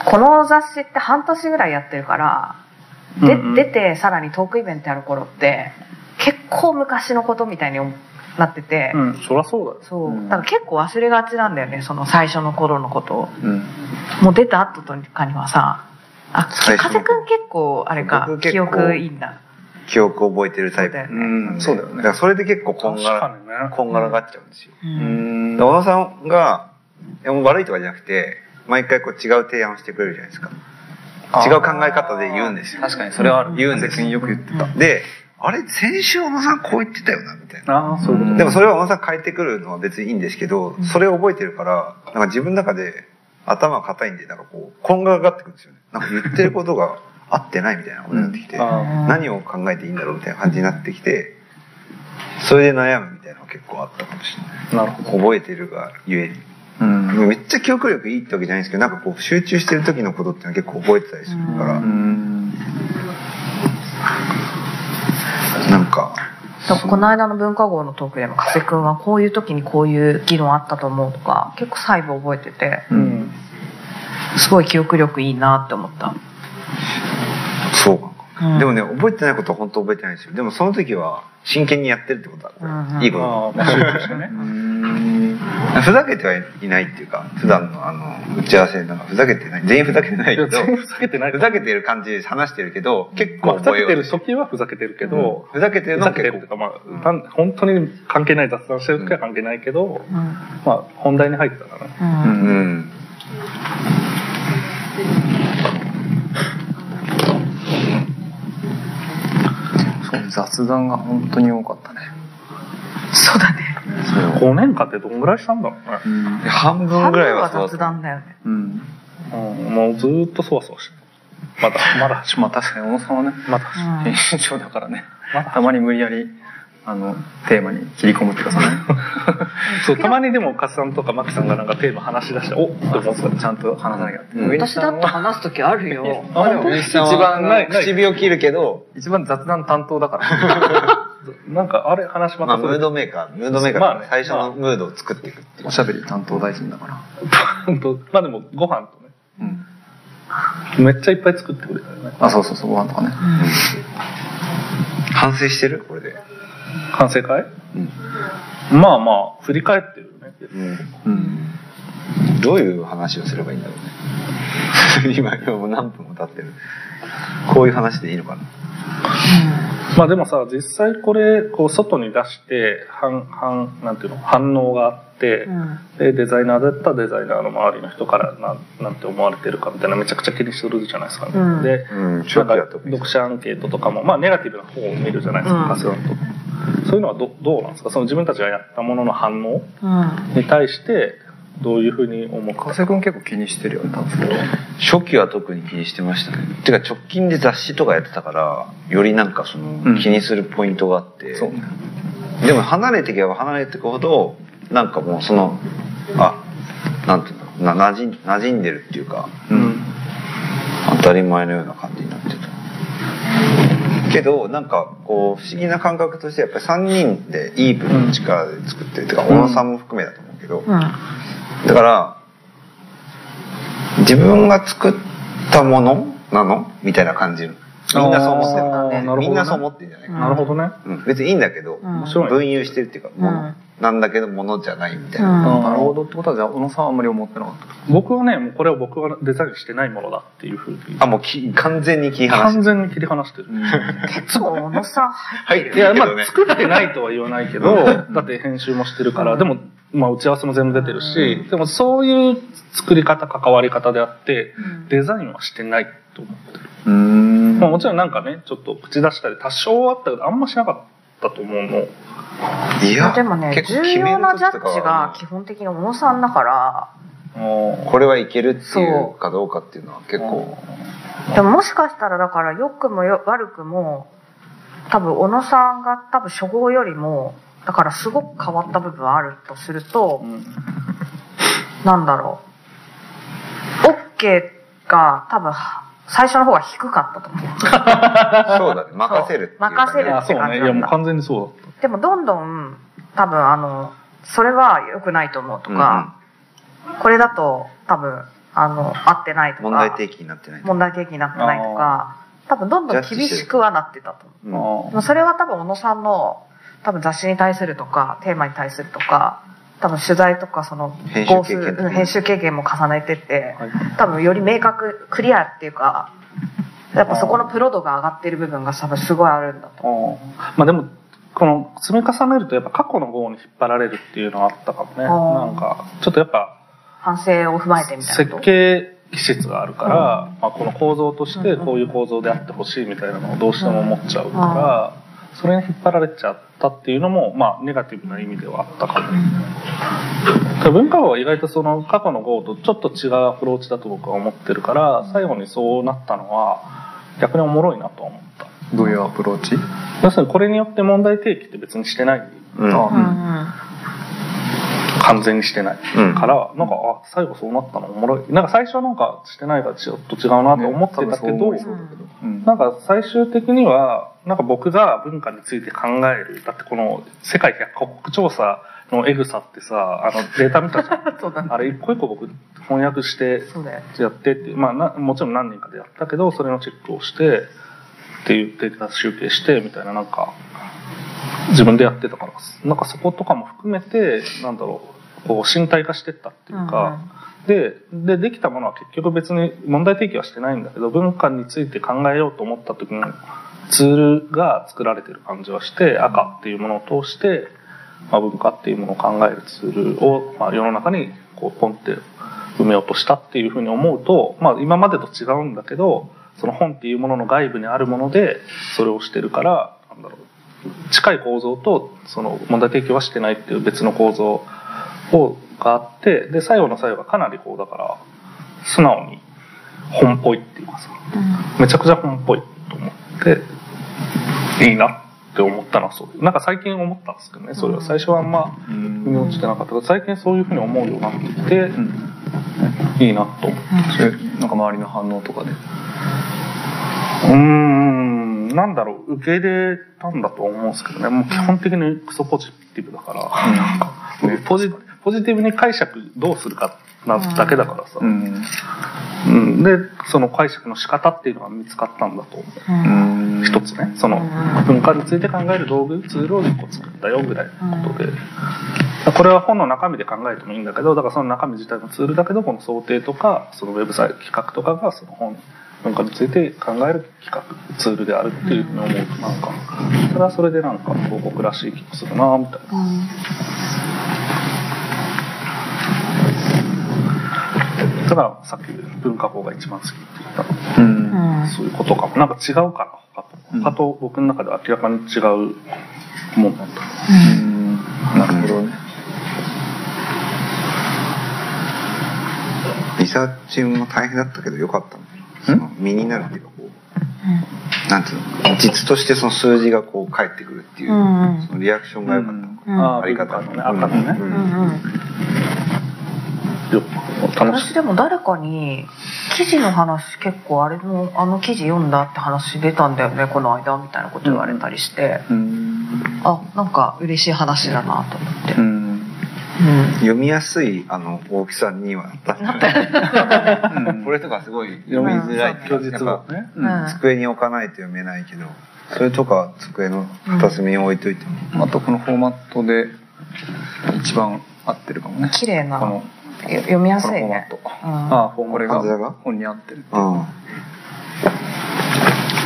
この雑誌って半年ぐらいやってるから、でうんうん。出てさらにトークイベントやる頃って結構昔のことみたいになってて、うんそりゃそうだよ。そう。うん。だから結構忘れがちなんだよねその最初の頃のこと。をうん。もう出た後とかにはさあ風くん結構あれか記憶いいんだ。記憶を覚えてるタイプ。そうだよね。うんそうだよね。だからそれで結構こんが、らにね。こんがらがっちゃうんですよ。ううん。小野さんが、いやもう悪いとかじゃなくて、毎回こう違う提案をしてくれるじゃないですか。違う考え方で言うんですよ。確かにそれはある言うんです別によく言ってたで、あれ、先週小野さんこう言ってたよな、みたいな。ああ、そういうこと。でもそれは小野さん変えてくるのは別にいいんですけど、それを覚えてるから、なんか自分の中で頭が硬いんで、なんかこう、こんがらがってくるんですよね。なんか言ってることが合ってないみたいなことになってきて、あ何を考えていいんだろうみたいな感じになってきて、それで悩むみたいなのが結構あったかもしれない。なるほど。覚えてるがゆえに。うんめっちゃ記憶力いいってわけじゃないんですけど、なんかこう集中してる時のことっていうのは結構覚えてたりするから、うんなんか、この間の文化号のトークでも加瀬くんはこういう時にこういう議論あったと思うとか結構細部覚えててうん。すごい記憶力いいなって思った。そうか。うんでもね、覚えてないことは本当覚えてないんですよ。でもその時は真剣にやってるってことだから、うんうんいいこああ、まあ、集中してね。と。ふざけてはいないっていうか、普段のあの、打ち合わせなんかふざけてない。全員ふざけてないけど、全員ふざけてないふざけてる感じで話してるけど、結まあ、構ふざけてる時はふざけてるけど、ふざけてるふのは結構ざけてるっていうか、まあ、なん本当に関係ない雑談してる時は関係ないけど、うんまあ、本題に入ったらね。うんうん。そう雑談が本当に多かったね。そうだね。5年間ってどんぐらいしたんだろうね。半分半分はぐらいはそう雑談だよね。うん。うん、もうずーっとそわそわしてる。まだ、まだ、まあ確かに小野さんはねまだ、うん。編集長だからね。まだ。たまに無理やりあのテーマに切り込むっていうかさね そう、たまにでも、カツさんとかマキさんがなんかテーマ話し出して、おっって思ってた。ちゃんと話さなきゃって、私だって話す時あるよ。あ、でも、一番一番ないない。唇を切るけど、一番雑談担当だから。なんか、あれ話ままあ、たそれムードメーカー、ムードメーカーまあ最初のムードを作っていく。おしゃべり担当大臣だから。まあでも、ご飯とね、うん。めっちゃいっぱい作ってくれたよね。あそうそうそうご飯とかね。反省してる？これで。反省会？うん。まあまあ、振り返ってるよね。うんどういう話をすればいいんだろうね。今、今もう何分も経ってる。こういう話でいいのかな。まあでもさ、実際これ、こう、外に出して、反、反、なんていうの、反応があって、うんで、デザイナーだったらデザイナーの周りの人からなん、なんて思われてるかみたいなめちゃくちゃ気にするじゃないですか、ねうんで、うん、なんか読者アンケートとかも、まあネガティブな方を見るじゃないですか、うんカスランと。そういうのはどどうなんですか？その自分たちがやったものの反応？うん。に対して、どういうふうに思った加瀬君結構気にしてるよね多分初期は特に気にしてましたね。てか直近で雑誌とかやってたから、よりなんかそのうん。気にするポイントがあって、そうね。でも離れていけば離れていくほど、なんかもうその、あ、なんていうの、な馴染ん馴染んでるっていうか、うん。当たり前のような感じに。けど、なんかこう不思議な感覚としてやっぱり3人でイーブンの力で作ってる。てか、小野さんも含めだと思うけど、うん。だから、自分が作ったものなの？みたいな感じ。みんなそう思ってるあーなるほどねみんなそう思ってるんじゃないかな。なるほどね。うん別にいいんだけど。分有してるっていうか、もの、うんなんだけど、ものじゃないみたいな。うんなるほどってことはじゃあ小野さんはあんまり思ってなかった？僕はね、もうこれは僕はデザインしてないものだっていうふうに。あ、もうき完全に切り離して完全に切り離してる。結構小野さん入ってる入っていや、まあ。作ってないとは言わないけど、だって編集もしてるから、でも、まあ、打ち合わせも全部出てるし、でもそういう作り方、関わり方であって、うんデザインはしてないと思ってる。うんまあ、もちろんなんかね、ちょっと口出したり多少あったけど、あんましなかったと思うの。いや、でもね、重要なジャッジが基本的に小野さんだから、これはいけるっていうかどうかっていうのは結構、でももしかしたらだから良くもよ悪くも、多分小野さんが多分初号よりも、だからすごく変わった部分あるとするとう、ん。なんだろう。OK が多分最初の方が低かったと思う。そうだね、任せるっていうか、ね。任せるあ、そうね。いや、もう完全にそうだった。でもどんどん多分あの、それは良くないと思うとか、これだと多分あの、合ってないとか、問題提起になってない。問題提起になってないとか、多分どんどん厳しくはなってたと思う。それは多分小野さんの多分雑誌に対するとかテーマに対するとか多分取材とかその編集経験編集経験も重ねててはい多分より明確クリアっていうかやっぱそこのプロ度が上がってる部分が多分すごいあるんだと。まあでも、この積み重ねるとやっぱ過去の号に引っ張られるっていうのはあったかもね。なんか、ちょっとやっぱ、反省を踏まえてみたいな設。計技術があるから、まあこの構造としてこういう構造であってほしいみたいなのをどうしても思っちゃうから、それに引っ張られちゃったっていうのも、まあネガティブな意味ではあったかも。文化号は意外とその過去の号とちょっと違うアプローチだと僕は思ってるから、最後にそうなったのは逆におもろいなとは思った。どういうアプローチ？要するにこれによって問題提起って別にしてない。うんうん完全にしてない。うんから、なんか、あ、最後そうなったのおもろい。なんか最初はなんかしてないからちょっと違うなと思ってたけど、ねなんか最終的には、なんか僕が文化について考える。だってこの世界100カ国調査のエグさってさ、あのデータ見たじゃん。あれ一個一個僕翻訳して。やってって、まあな、もちろん何人かでやったけど、それのチェックをして、っていうデータ集計して、みたいななんか、自分でやってたから、なんかそことかも含めて、なんだろう、こう身体化してったっていうか、で、で、できたものは結局別に問題提起はしてないんだけど、文化について考えようと思った時のツールが作られてる感じはして、赤っていうものを通して、まあ、文化っていうものを考えるツールを、まあ、世の中にこうポンって埋めようとしたっていうふうに思うと、まあ、今までと違うんだけど、その本っていうものの外部にあるもので、それをしてるから、なんだろう、近い構造と、その問題提起はしてないっていう別の構造を、があって、で、最後の最後がかなりこう、だから、素直に本っぽいっていうか。さ、めちゃくちゃ本っぽいと思って、いいなって思ったのはそう。なんか最近思ったんですけどね、それは。最初はあんま、うん。腑に落ちてなかったけど、最近そういうふうに思うようになってきて、うんいいなと思って。それなんか周りの反応とかで。うーん、なんだろう、受け入れたんだと思うんですけどね、もう基本的にクソポジティブだから、なん。かポジポジティブに解釈どうするかなだけだからさ、うん。うん。で、その解釈の仕方っていうのが見つかったんだと思う。うん。一つね、その文化について考える道具、ツールを一個作ったよぐらいのことで。これは本の中身で考えてもいいんだけど、だからその中身自体のツールだけど、この想定とか、そのウェブサイト企画とかが、その本、文化について考える企画、ツールであるっていうふうに思うと、なんか、それはそれでなんか広告らしい気がするなみたいな。だからさっき文化法が一番好きって言ったの。うんそういうことかも。なんか違うから、他と。うん他と僕の中では明らかに違うもんなんだ。うんなるほどねリサーチも大変だったけどよかったねその身になるっていうかこうなんていうの実としてその数字がこう返ってくるっていう、うんうん。そのリアクションが良かったのかうんあり方の。ね、赤のね。うんうん。私でも誰かに記事の話結構あれのあの記事読んだって話出たんだよねこの間みたいなこと言われたりして、うん。あなんか嬉しい話だなと思って、ううん。ん読みやすいあの大きさにはなった。なった。よねこれとかすごい読みづらい。っていうか机に置かないと読めないけどそれとか机の片隅に置いといても、あとこのフォーマットで一番合ってるかもね。綺麗な。このよ読みやこのフォーマすいねああ、フォーマこれがが？本に合ってるうん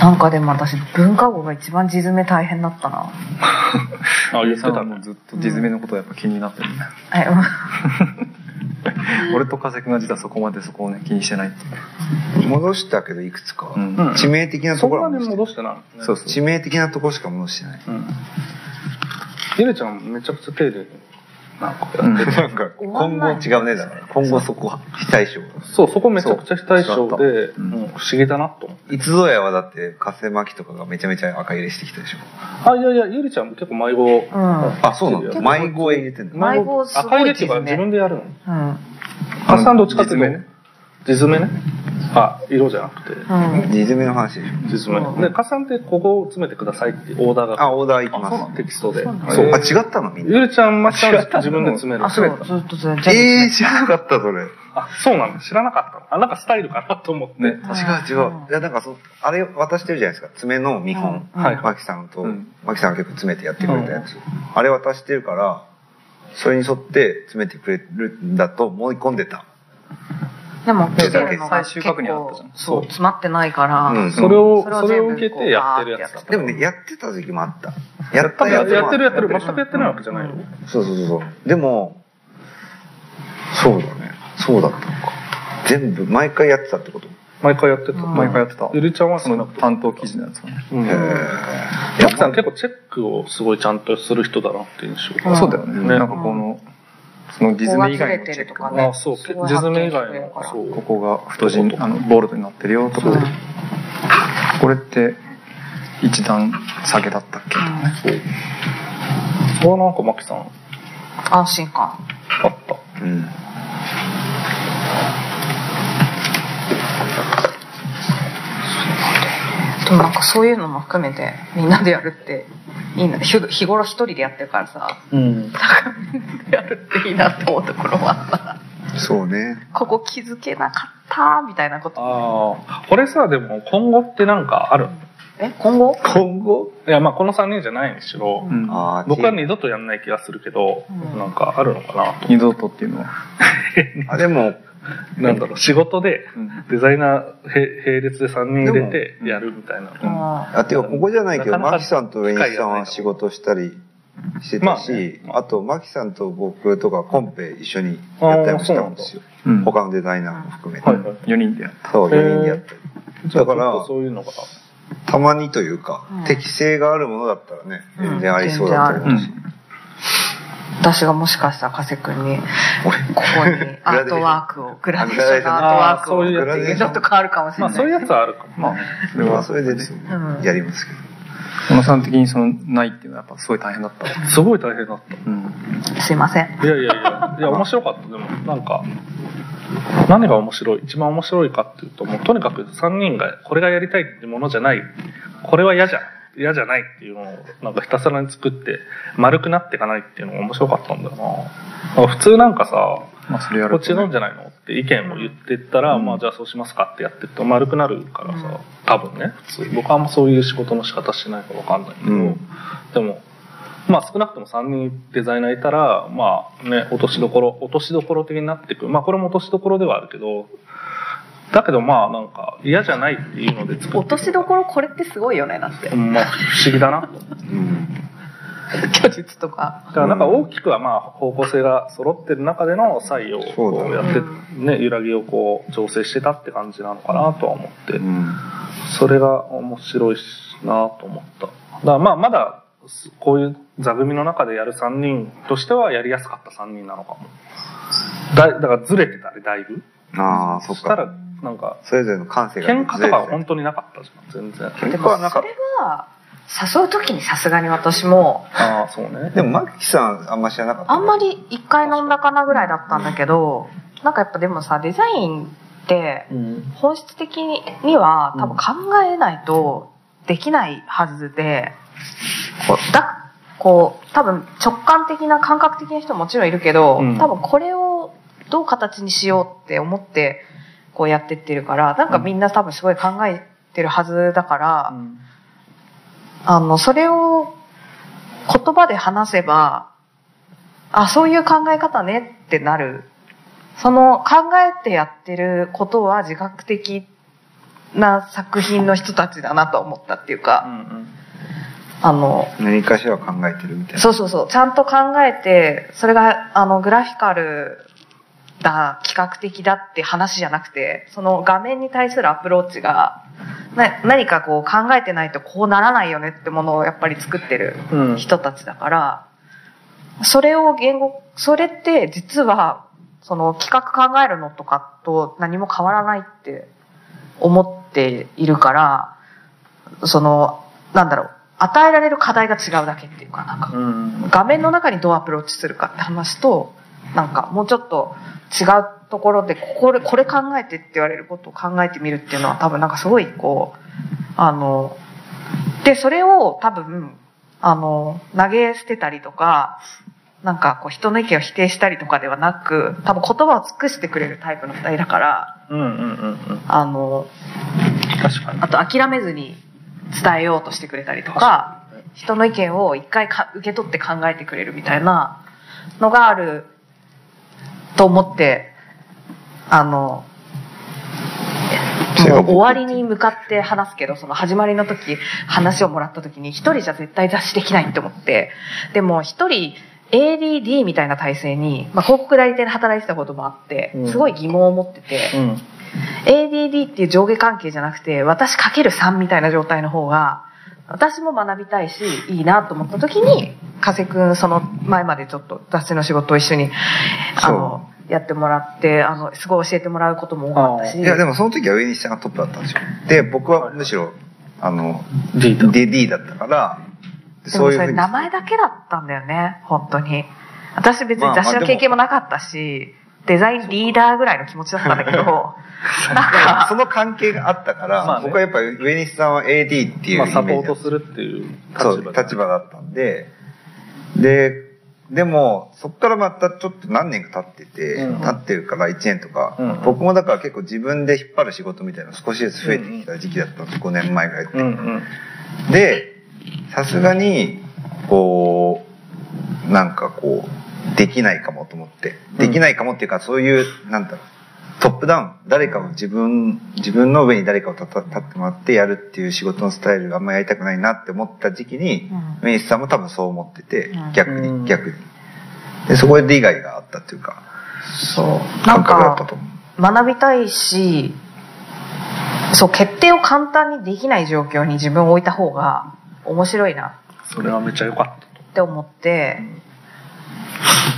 なんかでも私文化語が一番字詰め大変だったな。あ、言ってたもう。ずっと字詰めのことはやっぱ気になってるね、え 俺と風君は実はそこまでそこをね気にしてない戻したけどいくつかは、うん。うん。致命的なところは戻して戻してない、ね。そうそう。致命的なところしか戻してない。うん。ゆれちゃんめちゃくちゃ丁寧に、なんか今後違うねだから。今後そこ非対称。そう、そこめちゃくちゃ非対称で、う。ん。不思議だなと。思って。いつぞやはだって風巻きとかがめちゃめちゃ赤入れしてきたでしょ。あ、いやいや、ゆりちゃんも結構迷子。うん。あそうなの？迷子へ入れてんの？迷子すごい赤入れっていうか自分でやるの？うん。ハッサンどっちかっていうと、ね地詰めね。あ、色じゃなくて、うん。地詰めの話。でしょ地詰め。で、加算ってここを詰めてくださいってオーダーが。あオーダーいきます。あそうなのテキストで。そうそう。あ違ったのみんな。ゆりちゃん、まちゃん自分で詰める。あそう。ずっと全部えー、知らなかったそれ。あ、そうなんだ。知らなかったの。あ、なんかスタイルかなと思って。ね。違う違う。いやなんかそあれ渡してるじゃないですか。爪の見本、うん。はい。マキさんと、うん。マキさんが結構詰めてやってくれたやつ、あれ渡してるからそれに沿って詰めてくれるんだと思い込んでたでも手だけ最終確認あったじゃんそう詰まってないから、うんそれを、それを受けてやってるやつだった。でもね、やってた時期もあった。やったいややってるやってる。や全くやってないわけじゃないよ。そうそうそうそう。でも、そうだね。そうだったのか。全部、毎回やってたってこと？毎回やってた。うん毎回やってた。ゆりちゃんはその担当記事のやつをね。うん。へーヤクさん結構チェックをすごいちゃんとする人だなっていう印象うんそうだよね。ねなんかこの、そのディズム以外のチェックねあ、そう。ズム以外の。ここが太字に、あの、ボールドになってるよとか、うんこれって一段下げだったっけ？とかね。そう。それはなんかマキさん安心感あった。うん。でもなんかそういうのも含めてみんなでやるっていいな日日頃一人でやってるからさうん。やるっていいなって思うところもあったそうね。ここ気づけなかったみたいなことああ。これさ、でも今後ってなんかある？え今後？今後？いや、まあこの3人じゃないにしろ、うんああ、僕は二度とやんない気がするけど、うんなんかあるのかな？と。二度とっていうのは。あ、でも、なんだろう、仕事でうんデザイナーへ並列で3人入れてもやるみたいな。うんあ、てかここじゃないけど、マキさんとウェインさんは仕事したりしてたし、まあと、マキさんと僕とかコンペ一緒にやったりもしたんですよ。うん他のデザイナーも含めて。はいはい。4人でやった。そう、4人でやったり。だからそういうのが。たまにというか、うん適性があるものだったらね、うん全然ありそうだと思うし。私がもしかしたら加瀬君にここに アートワークをグラデーションのアートワークをあーそういうやつねちょっと変わるかもしれない、まあそういうやつはあるかも。まあ、それまあ、は、それでね、うんやりますけど。小野さん的にその、ないっていうのはやっぱすごい大変だった。すごい大変だった。うん。すいませんいやいやいや、いや、面白かった。でも、なんか、何が面白い一番面白いかっていうと、もうとにかく3人がこれがやりたいっていうものじゃない、これは嫌じゃん、嫌じゃないっていうのを、なんかひたすらに作って、丸くなっていかないっていうのが面白かったんだよな。普通なんかさ、まあ、それやこっち。なんじゃないのって意見を言ってったら、うんまあじゃあそうしますかってやってると丸くなるからさ、多分ね、普通。僕はあんまそういう仕事の仕方してないからわかんないけど、うんでも、まあ少なくとも3人デザイナーいたら、まあね、落としどころ、落としどころ的になってくる。まあこれも落としどころではあるけど、だけどまあなんか嫌じゃないっていうので作って落としどころこれってすごいよねだってうんまあ不思議だなと。うん。虚実とかだからなんか大きくはまあ方向性が揃ってる中での採用をこうやってね、揺らぎをこう調整してたって感じなのかなとは思ってう、ん。それが面白いしなと思った。だからまあまだこういう座組の中でやる3人としてはやりやすかった3人なのかも。だいだからずれてたね、だいぶ。ああ、そっしたらか。なんか、それぞれの感性が喧嘩とかは本当になかったじゃん、全然。喧嘩でもそれはなかった。は誘う時にさすがに私もああ、そうね。でも、マキさんあんま知らなかった。あんま。り一回飲んだかなぐらいだったんだけどなんかやっぱでもさデザインってうん。本質的には多分考えないとできないはずで、こうだこう多分直感的な感覚的な人ももちろんいるけど、うん多分これをどう形にしようって思ってこうやってってるからなんかみんな多分すごい考えてるはずだから、うん。あのそれを言葉で話せばあそういう考え方ねってなる。その考えてやってることは自覚的な作品の人たちだなと思ったっていううか、ん。あの、何かしら考えてるみたいな。そうそうそう、ちゃんと考えて、それが、あの、グラフィカルだ、企画的だって話じゃなくて、その画面に対するアプローチが、な何かこう考えてないとこうならないよねってものをやっぱり作ってるうん。うん。人たちだから、それを言語、それって実は、その企画考えるのとかと何も変わらないって思っているから、その、なんだろう、与えられる課題が違うだけっていうかなんか、うん。画面の中にどうアプローチするかって話と、なんかもうちょっと違うところで、これ、これ考えてって言われることを考えてみるっていうのは多分なんかすごいこう、あの、で、それを多分、あの、投げ捨てたりとか、なんかこう人の意見を否定したりとかではなく、多分言葉を尽くしてくれるタイプの二人だから、うんうんうんうん。あの、確かに。あと諦めずに伝えようとしてくれたりとか、人の意見を一回か受け取って考えてくれるみたいなのがあると思って、あの、終わりに向かって話すけど、その始まりの時、話をもらった時に一人じゃ絶対雑誌できないって思って、でも一人 ADD みたいな体制に、まあ、広告代理店で働いてたこともあってう、んすごい疑問を持ってて、うん。ADD っていう上下関係じゃなくて、私かける3みたいな状態の方が、私も学びたいし、いいなと思った時に、加瀬くん、その前までちょっと雑誌の仕事を一緒に、あの、やってもらって、あの、すごい教えてもらうことも多かったし。いやでもその時は上西さんがトップだったんですよ。で僕はむしろあの D だ。DD だったからでもそういうふうに。名前だけだったんだよね、本当に。私別に雑誌の経験もなかったし、デザインリーダーぐらいの気持ちだったんだけど、なんか、その関係があったから、まあね。僕はやっぱり上西さんは AD っていうイまあ、サポートするっていうそう立場だったんでででもそこからまたちょっと何年か経ってて、うん。経ってるから1年とか、うん。僕もだから結構自分で引っ張る仕事みたいなの少しずつ増えてきた時期だったんです。5年前ぐらいって、うんうん。でさすがにこうなんかこうできないかもと思って。できないかもっていうかそういうなんだろう。トップダウン。誰かを自分自分の上に誰かを立ってもらってやるっていう仕事のスタイルがあんまやりたくないなって思った時期に、うん。メイスさんも多分そう思ってて、うん。逆に、うん。逆に。でそこで利害があったっていうかそう。なん感覚だったか、と思う。学びたいし、そう、決定を簡単にできない状況に自分を置いた方が面白いなそれはめっちゃ良かったと。って思って、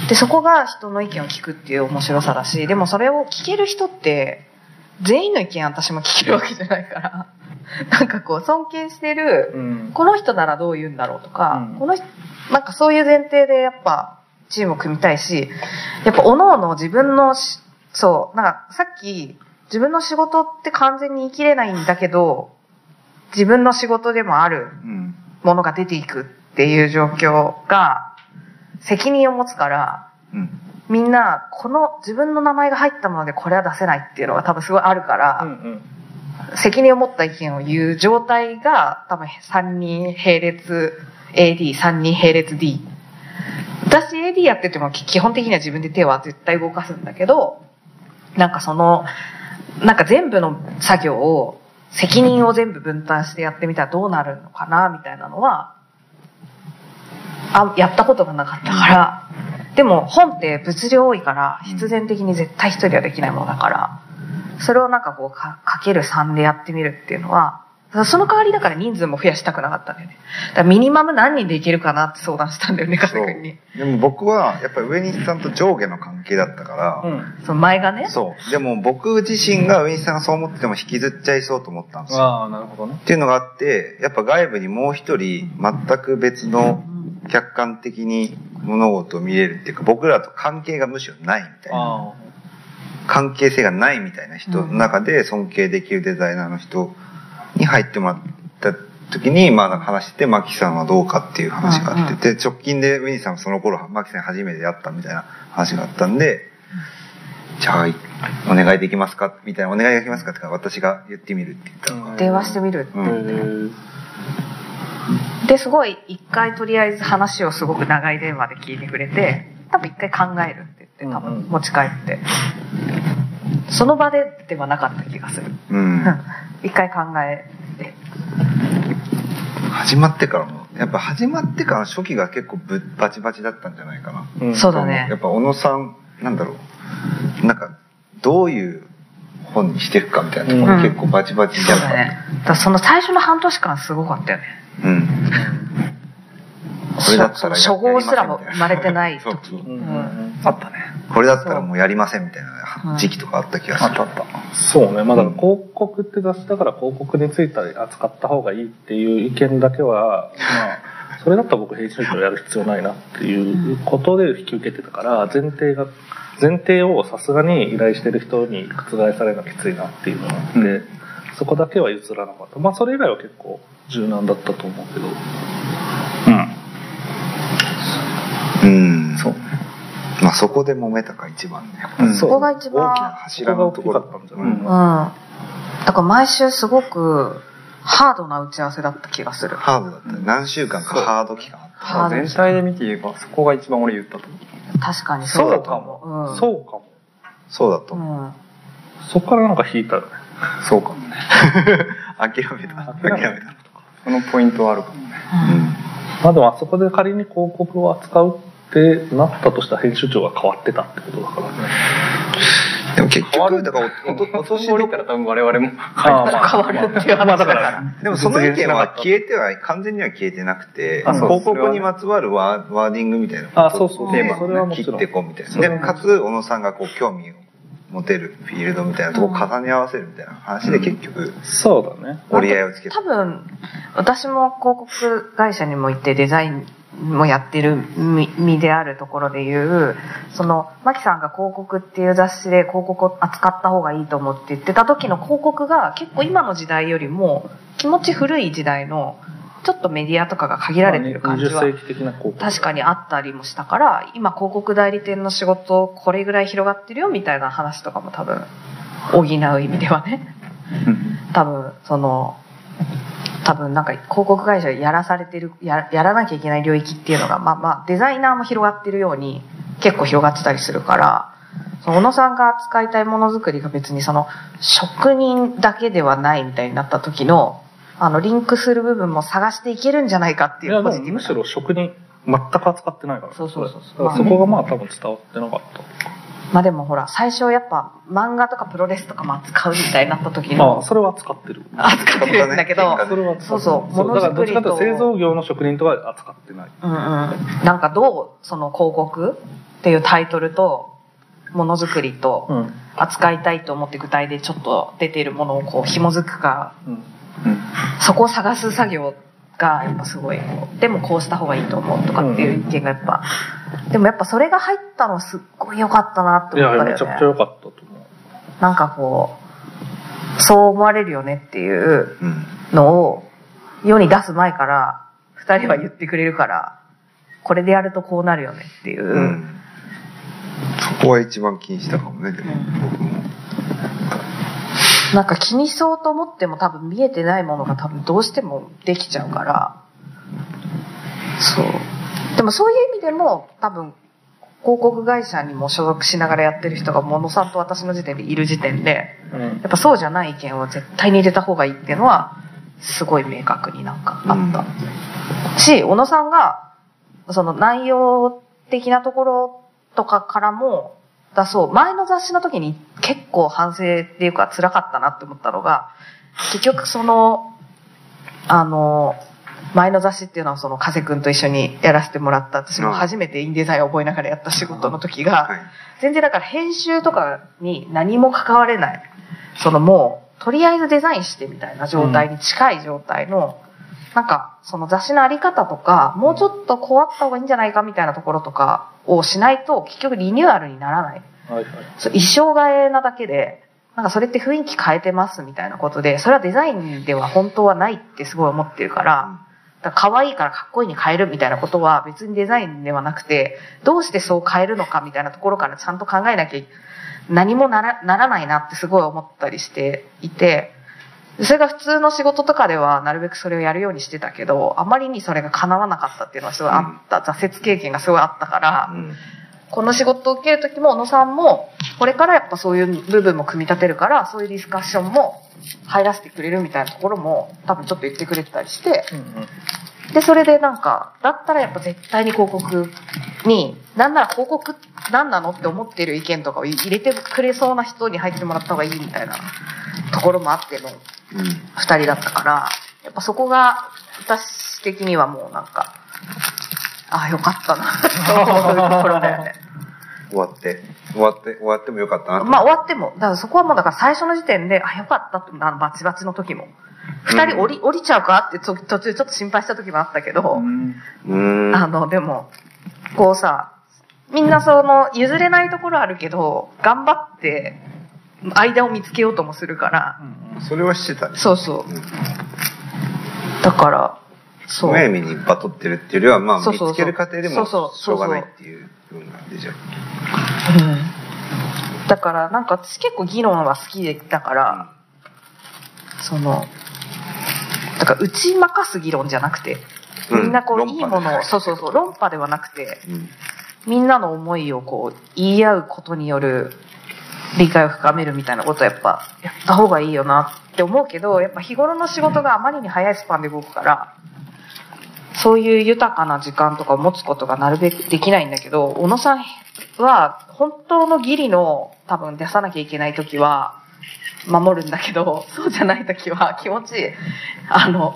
で、そこが人の意見を聞くっていう面白さだし、でもそれを聞ける人って、全員の意見私も聞けるわけじゃないから、なんかこう、尊敬してる、うん。この人ならどう言うんだろうとか、うんこの人、なんかそういう前提でやっぱチームを組みたいし、やっぱ各々自分のし、そう、なんかさっき自分の仕事って完全に言い切れないんだけど、自分の仕事でもあるうんものが出ていくっていう状況が責任を持つから、うんみんなこの自分の名前が入ったものでこれは出せないっていうのが多分すごいあるから、うんうん。責任を持った意見を言う状態が多分3人並列 AD、3人並列 D。私 AD やっててもき基本的には自分で手は絶対動かすんだけど、なんかその、なんか全部の作業を、責任を全部分担してやってみたらどうなるのかな、みたいなのは、あ、やったことがなかったから、でも本って物量多いから、必然的に絶対一人はできないものだから、それをなんかこうか、かける3でやってみるっていうのは、その代わりだから人数も増やしたくなかったんだよね。だミニマム何人でいけるかなって相談したんだよね、加瀬君に。でも僕はやっぱり上西さんと上下の関係だったから、うん。その前がね。そう。でも僕自身が上西さんがそう思ってても引きずっちゃいそうと思ったんですよ。ああ、なるほどねっ。ていうのがあって、やっぱ外部にもう一人全く別の客観的に物事を見れるっていうか、僕らと関係がむしろないみたいな。あ関係性がないみたいな人の中で尊敬できるデザイナーの人に入ってもらった時に、まあなんか話してて、マキさんはどうかっていう話があって、で、直近でウィニーさんもその頃、マキさんに初めて会ったみたいな話があったんで、じゃあ、お願いできますか？みたいな、お願いできますか？ってか私が言ってみるって言った電話してみる。あ。へうんえ。で、すごい一回とりあえず話をすごく長い電話で聞いてくれて、多分一回考えるって言って、多うんうん分持ち帰って。その場でではなかった気がする。うん。一回考えて。始まってからも、やっぱ始まってからの初期が結構ぶバチバチだったんじゃないかな。うんそうだねやっぱ小野さん、なんだろう、なんか、どういう本にしてるかみたいなところうん結構バチバチだった。そうだね。だからその最初の半年間すごかったよね。うん。これだったらや初号すらも生まれてないそう時。そううんうんうんあったね。これだったらもうやりませんみたいうんな時期とかあった気がする。あったあった。そうね。まあだ広告って雑誌だから広告について扱った方がいいっていう意見だけは、まあ、それだったら僕編集長やる必要ないなっていうことで引き受けてたから、前提が、前提をさすがに依頼してる人に覆されるのはきついなっていうのがあって、うんそこだけは譲らなかった。まあそれ以外は結構柔軟だったと思うけど。うん。そう。まあそこで揉めたか一番ね。うんそこが一大きな番、柱のところそこが大きかったんじゃないうんうん。だから毎週すごくハードな打ち合わせだった気がする。ハードだったね。何週間かハード期間あった。全体で見て言えば、そこが一番俺言ったと思う。確かにそうだと思う。うん、そうかも。そうだとう思う。ん。そこからなんか引いたよね。そうかもね。諦めた。諦めた。そのポイントはあるかもね。まあでもあそこで仮に広告を扱うってなったとしたら編集長が変わってたってことだからね。でも結局、だからお、おと、お年年ど降りたら多分我々も。変わるっていう話まあだかだからら、で もその意見は消ええては、完全には消えてなくて、広告にまつわるワーワーディングみたいなあそうそうテーマそれはを切ってこうみたいな。で、かつ、小野さんがこう興味を持てるフィールドみたいなとこを重ね合わせるみたいな話で結局、そうだね。折り合いをつけた多。分私も広告会社にも行ってデザインもやってる身身であるところで言うそのマキさんが広告っていう雑誌で広告を扱った方がいいと思って言ってた時の広告が結構今の時代よりも気持ち古い時代のちょっとメディアとかが限られてる感じは20世紀的な広告。確かにあったりもしたから今広告代理店の仕事これぐらい広がってるよみたいな話とかも多分補う意味ではね多分その多分なんか広告会社やらされてるややらなきゃいけない領域っていうのがまあまあデザイナーも広がってるように結構広がってたりするからその小野さんが扱いたいものづくりが別にその職人だけではないみたいになった時のあのリンクする部分も探していけるんじゃないかっていうポジティブむしろ職人、全く扱ってないから。そうそうそうそうそこがまあ多分伝わってなかった。まあでもほら最初やっぱ漫画とかプロレスとかも扱うみたいになった時まあ、のそれは扱ってる。扱ってるんだけど、ねそれはそうそうそうだからどっちかというとものづくりと製造業の職人とは扱ってない。うんうん、なんかどうその広告っていうタイトルとものづくりとうん。扱いたいと思って具体でちょっと出ているものをこう紐づくか。そこを探す作業がやっぱすごいでもこうした方がいいと思うとかっていう意見がやっぱ、でもやっぱそれが入ったのはすっごい良かったなっていや、思ったよねめちゃくちゃ良かったと思う。なんかこうそう思われるよねっていううん。のを世に出す前から二人は言ってくれるからこれでやるとこうなるよねっていう、うん。そこは一番気にしたかもね、でも、僕も。なんか気にしそうと思っても多分見えてないものが多分どうしてもできちゃうから。そう。でもそういう意味でも多分広告会社にも所属しながらやってる人がモノさんと私の時点でいる時点でうん。やっぱそうじゃない意見を絶対に入れた方がいいっていうのはすごい明確になんかあった、し小野さんがその内容的なところとかからもだそう前の雑誌の時に結構反省っていうか辛かったなって思ったのが結局そのあの前の雑誌っていうのはその加瀬君と一緒にやらせてもらった私も初めてインデザインを覚えながらやった仕事の時が、はい。全然だから編集とかに何も関われない。そのもう、とりあえずデザインしてみたいな状態に近い状態の、なんか、その雑誌のあり方とか、もうちょっとこうあった方がいいんじゃないかみたいなところとかをしないと、結局リニューアルにならない。はいはい。そう衣装替えなだけで、なんかそれって雰囲気変えてますみたいなことで、それはデザインでは本当はないってすごい思ってるから、だから可愛いからかっこいいに変えるみたいなことは別にデザインではなくて、どうしてそう変えるのかみたいなところからちゃんと考えなきゃ何もならならないなってすごい思ったりしていて、それが普通の仕事とかではなるべくそれをやるようにしてたけど、あまりにそれが叶わなかったっていうのはすごいあった、挫折経験がすごいあったから、うん。この仕事を受ける時も小野さんもこれからやっぱそういう部分も組み立てるからそういうディスカッションも入らせてくれるみたいなところも多分ちょっと言ってくれてたりしてうんうん。でそれでなんかだったらやっぱ絶対に広告になんなら広告何なのって思ってる意見とかを入れてくれそうな人に入ってもらった方がいいみたいなところもあってのうん。二人だったからやっぱそこが私的にはもうなんかああよかったなと思うところだよね。終わって、終わって、終わってもよかったなとまあ終わっても、だからそこはもうだから最初の時点で、あ、よかったって、あのバチバチの時も。二人降り、降りちゃうかってと途中ちょっと心配した時もあったけど、うーん。あの、でも、こうさ、みんなその、譲れないところあるけど、頑張って、間を見つけようともするから、それはしてたね。そうそう。うん。だから、そう。むやみにバトってるっていうよりは、まあ、そうそうそう見つける過程でもそうそうしょうがないっていう部分なんでじゃうんだから、なんか私結構議論は好きだから、その、だから打ち負かす議論じゃなくて、うんみんなこう、いいものを、そうそうそう、論破ではなくて、うん。みんなの思いをこう、言い合うことによる、理解を深めるみたいなことはやっぱやった方がいいよなって思うけどやっぱ日頃の仕事があまりに早いスパンで動くからそういう豊かな時間とかを持つことがなるべくできないんだけど小野さんは本当の義理の多分出さなきゃいけない時は守るんだけどそうじゃない時は気持ちあの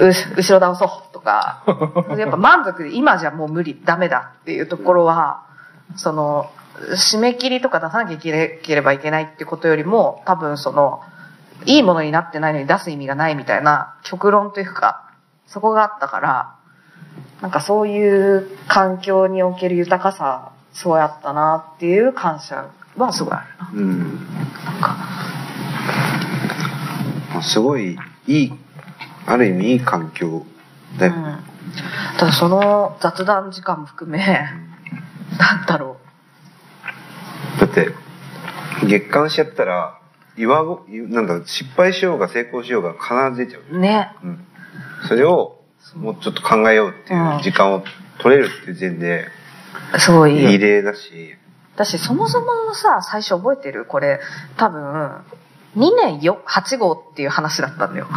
う後ろ倒そうとか。やっぱ満足で今じゃもう無理ダメだっていうところはその締め切りとか出さなきゃいければいけないってことよりも多分そのいいものになってないのに出す意味がないみたいな極論というかそこがあったからなんかそういう環境における豊かさそうやったなっていう感謝はすごいあるな。うん。なんかすごいいいある意味いい環境だよね、うん、ただその雑談時間も含めなんだろだって月間しちゃったら岩ごなんだ失敗しようが成功しようが必ず出ちゃう、うね。うん、それをもうちょっと考えようっていう時間を取れるっていう前ですごい異例だし。私そもそものさ最初覚えてる？これ多分2年よ8号っていう話だったんだよ。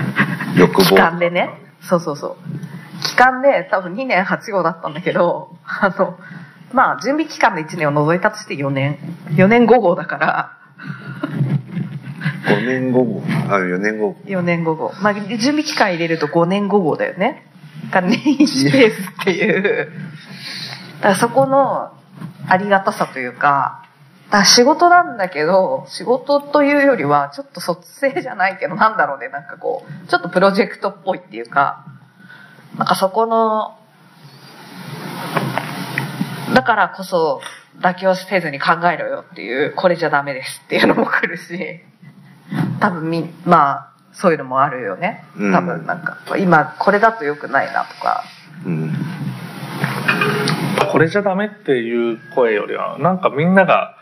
欲望。期間でね。そうそうそう。期間で多分2年8号だったんだけどあのまあ準備期間で1年を除いたとして4年。4年5号だから。5年後もあ4年後4年5号。まあ準備期間入れると5年5号だよね。が年1ペースっていう。だからそこのありがたさというかだ仕事なんだけど仕事というよりはちょっと卒生じゃないけどなんだろうねなんかこうちょっとプロジェクトっぽいっていうかなんかそこのだからこそ妥協せずに考えろよっていうこれじゃダメですっていうのも来るし多分みまあそういうのもあるよね。うん。多分なんか今これだと良くないなとか。うん。これじゃダメっていう声よりはなんかみんなが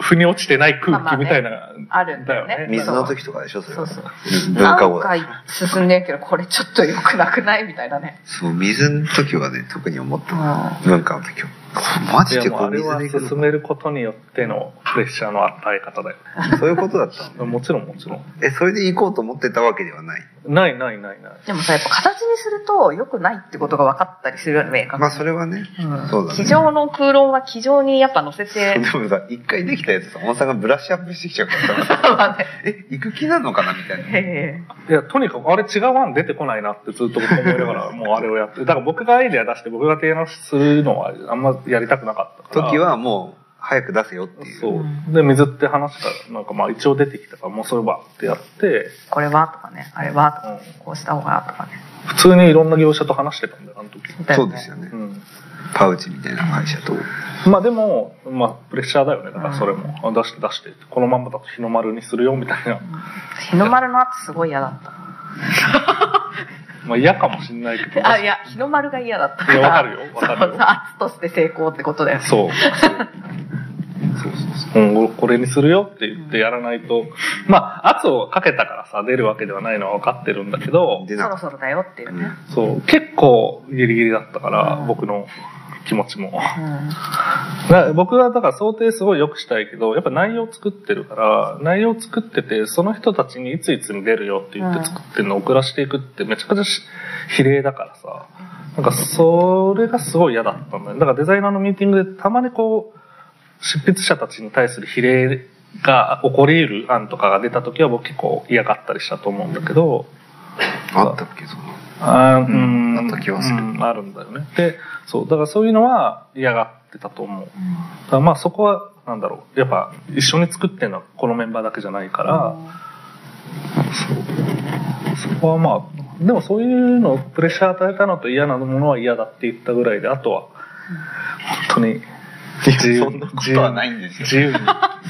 腑に落ちてない空気みたいな、まあるんだよね。水の時とかでしょそれは。そうそう。文化語だなんか進んでるけどこれちょっと良くなくないみたいなね。そう水の時はね特に思った。う文化の時は マジでこういやもうあれは進めることによってのプレッシャーの与え方だよ。そういうことだったの？もちろんもちろん。えそれで行こうと思ってたわけではない？ないないないない。でもさやっぱ形にすると良くないってことが分かったりするよね明まあそれはね、うん。そうだね。机上の空論は机上にやっぱ乗せて。でもさ一回できたやつさ小野さんがブラッシュアップしてきちゃうからさ。まあね。え行く気なのかなみたいな。へいやとにかくあれ違う案出てこないなってずっと思いながらもうあれをやって。だから僕がアイデア出して僕が提案するのはあんまやりたくなかったから。時はもう早く出せよっていう。そう。で水って話したらなんかまあ一応出てきたからもうそれはってやって。これはとかねあれはとかうんこうした方がとかね。普通にいろんな業者と話してたんだよあの時。そうですよね、うん。パウチみたいな会社と。まあでも、まあプレッシャーだよね。だからそれも、あ出して出して、このまんまだと日の丸にするよみたいな。日の丸の後すごい嫌だった まあ嫌かもしんないけど。あいや日の丸が嫌だった。かいやらわかるよわかるよ。圧として成功ってことだよね。そう。そうそうそう。うん、これにするよって言ってやらないと、まあ圧をかけたからさ、出るわけではないのは分かってるんだけど、そろそろだよっていうね、そう、結構ギリギリだったから、うん僕の気持ちも。うん。な僕はだから想定すごい良くしたいけど、やっぱ内容作ってるから、内容作ってて、その人たちにいついつに出るよって言って作ってるのを送らしていくってめちゃくちゃし比例だからさ、なんかそれがすごい嫌だったんだよ。だからデザイナーのミーティングでたまにこう、執筆者たちに対する比例が起こり得る案とかが出た時は僕結構嫌がったりしたと思うんだけど、たあったっけその。あーうん、あった気はする。うんあるんだよね。で、そう、だからそういうのは嫌がってたと思う。だまあそこは、なんだろう、やっぱ一緒に作ってるのはこのメンバーだけじゃないから、そう。そこはまあ、でもそういうのプレッシャー与えたのと嫌なものは嫌だって言ったぐらいで、あとは、本当にそんなことはないんですよ自由に。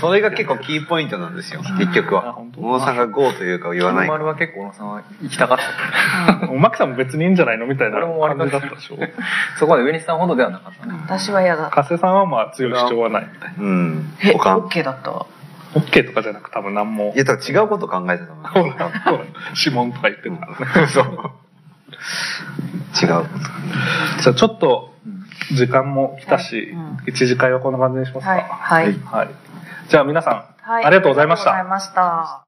それが結構キーポイントなんですよ結局は小野さんが GO というか言わない丸は結構小野さんは行きたかった。おまきさんも別にいいんじゃないのみたいな俺も割と感じだったでしょ。そこまで上西さんほどではなかったね。私は嫌だ加瀬さんはまあ強い主張はないみたいな。うんえオ他ッケーだったわ OK とかじゃなく多分何もい。や多分違うこと考えてたもん指紋とか言ってるからね。そう。違うじゃあちょっと、時間も来たし、うん一次会はこんな感じにしますか。はいはいはい。じゃあ皆さん、はいありがとうございましたありがとうございました。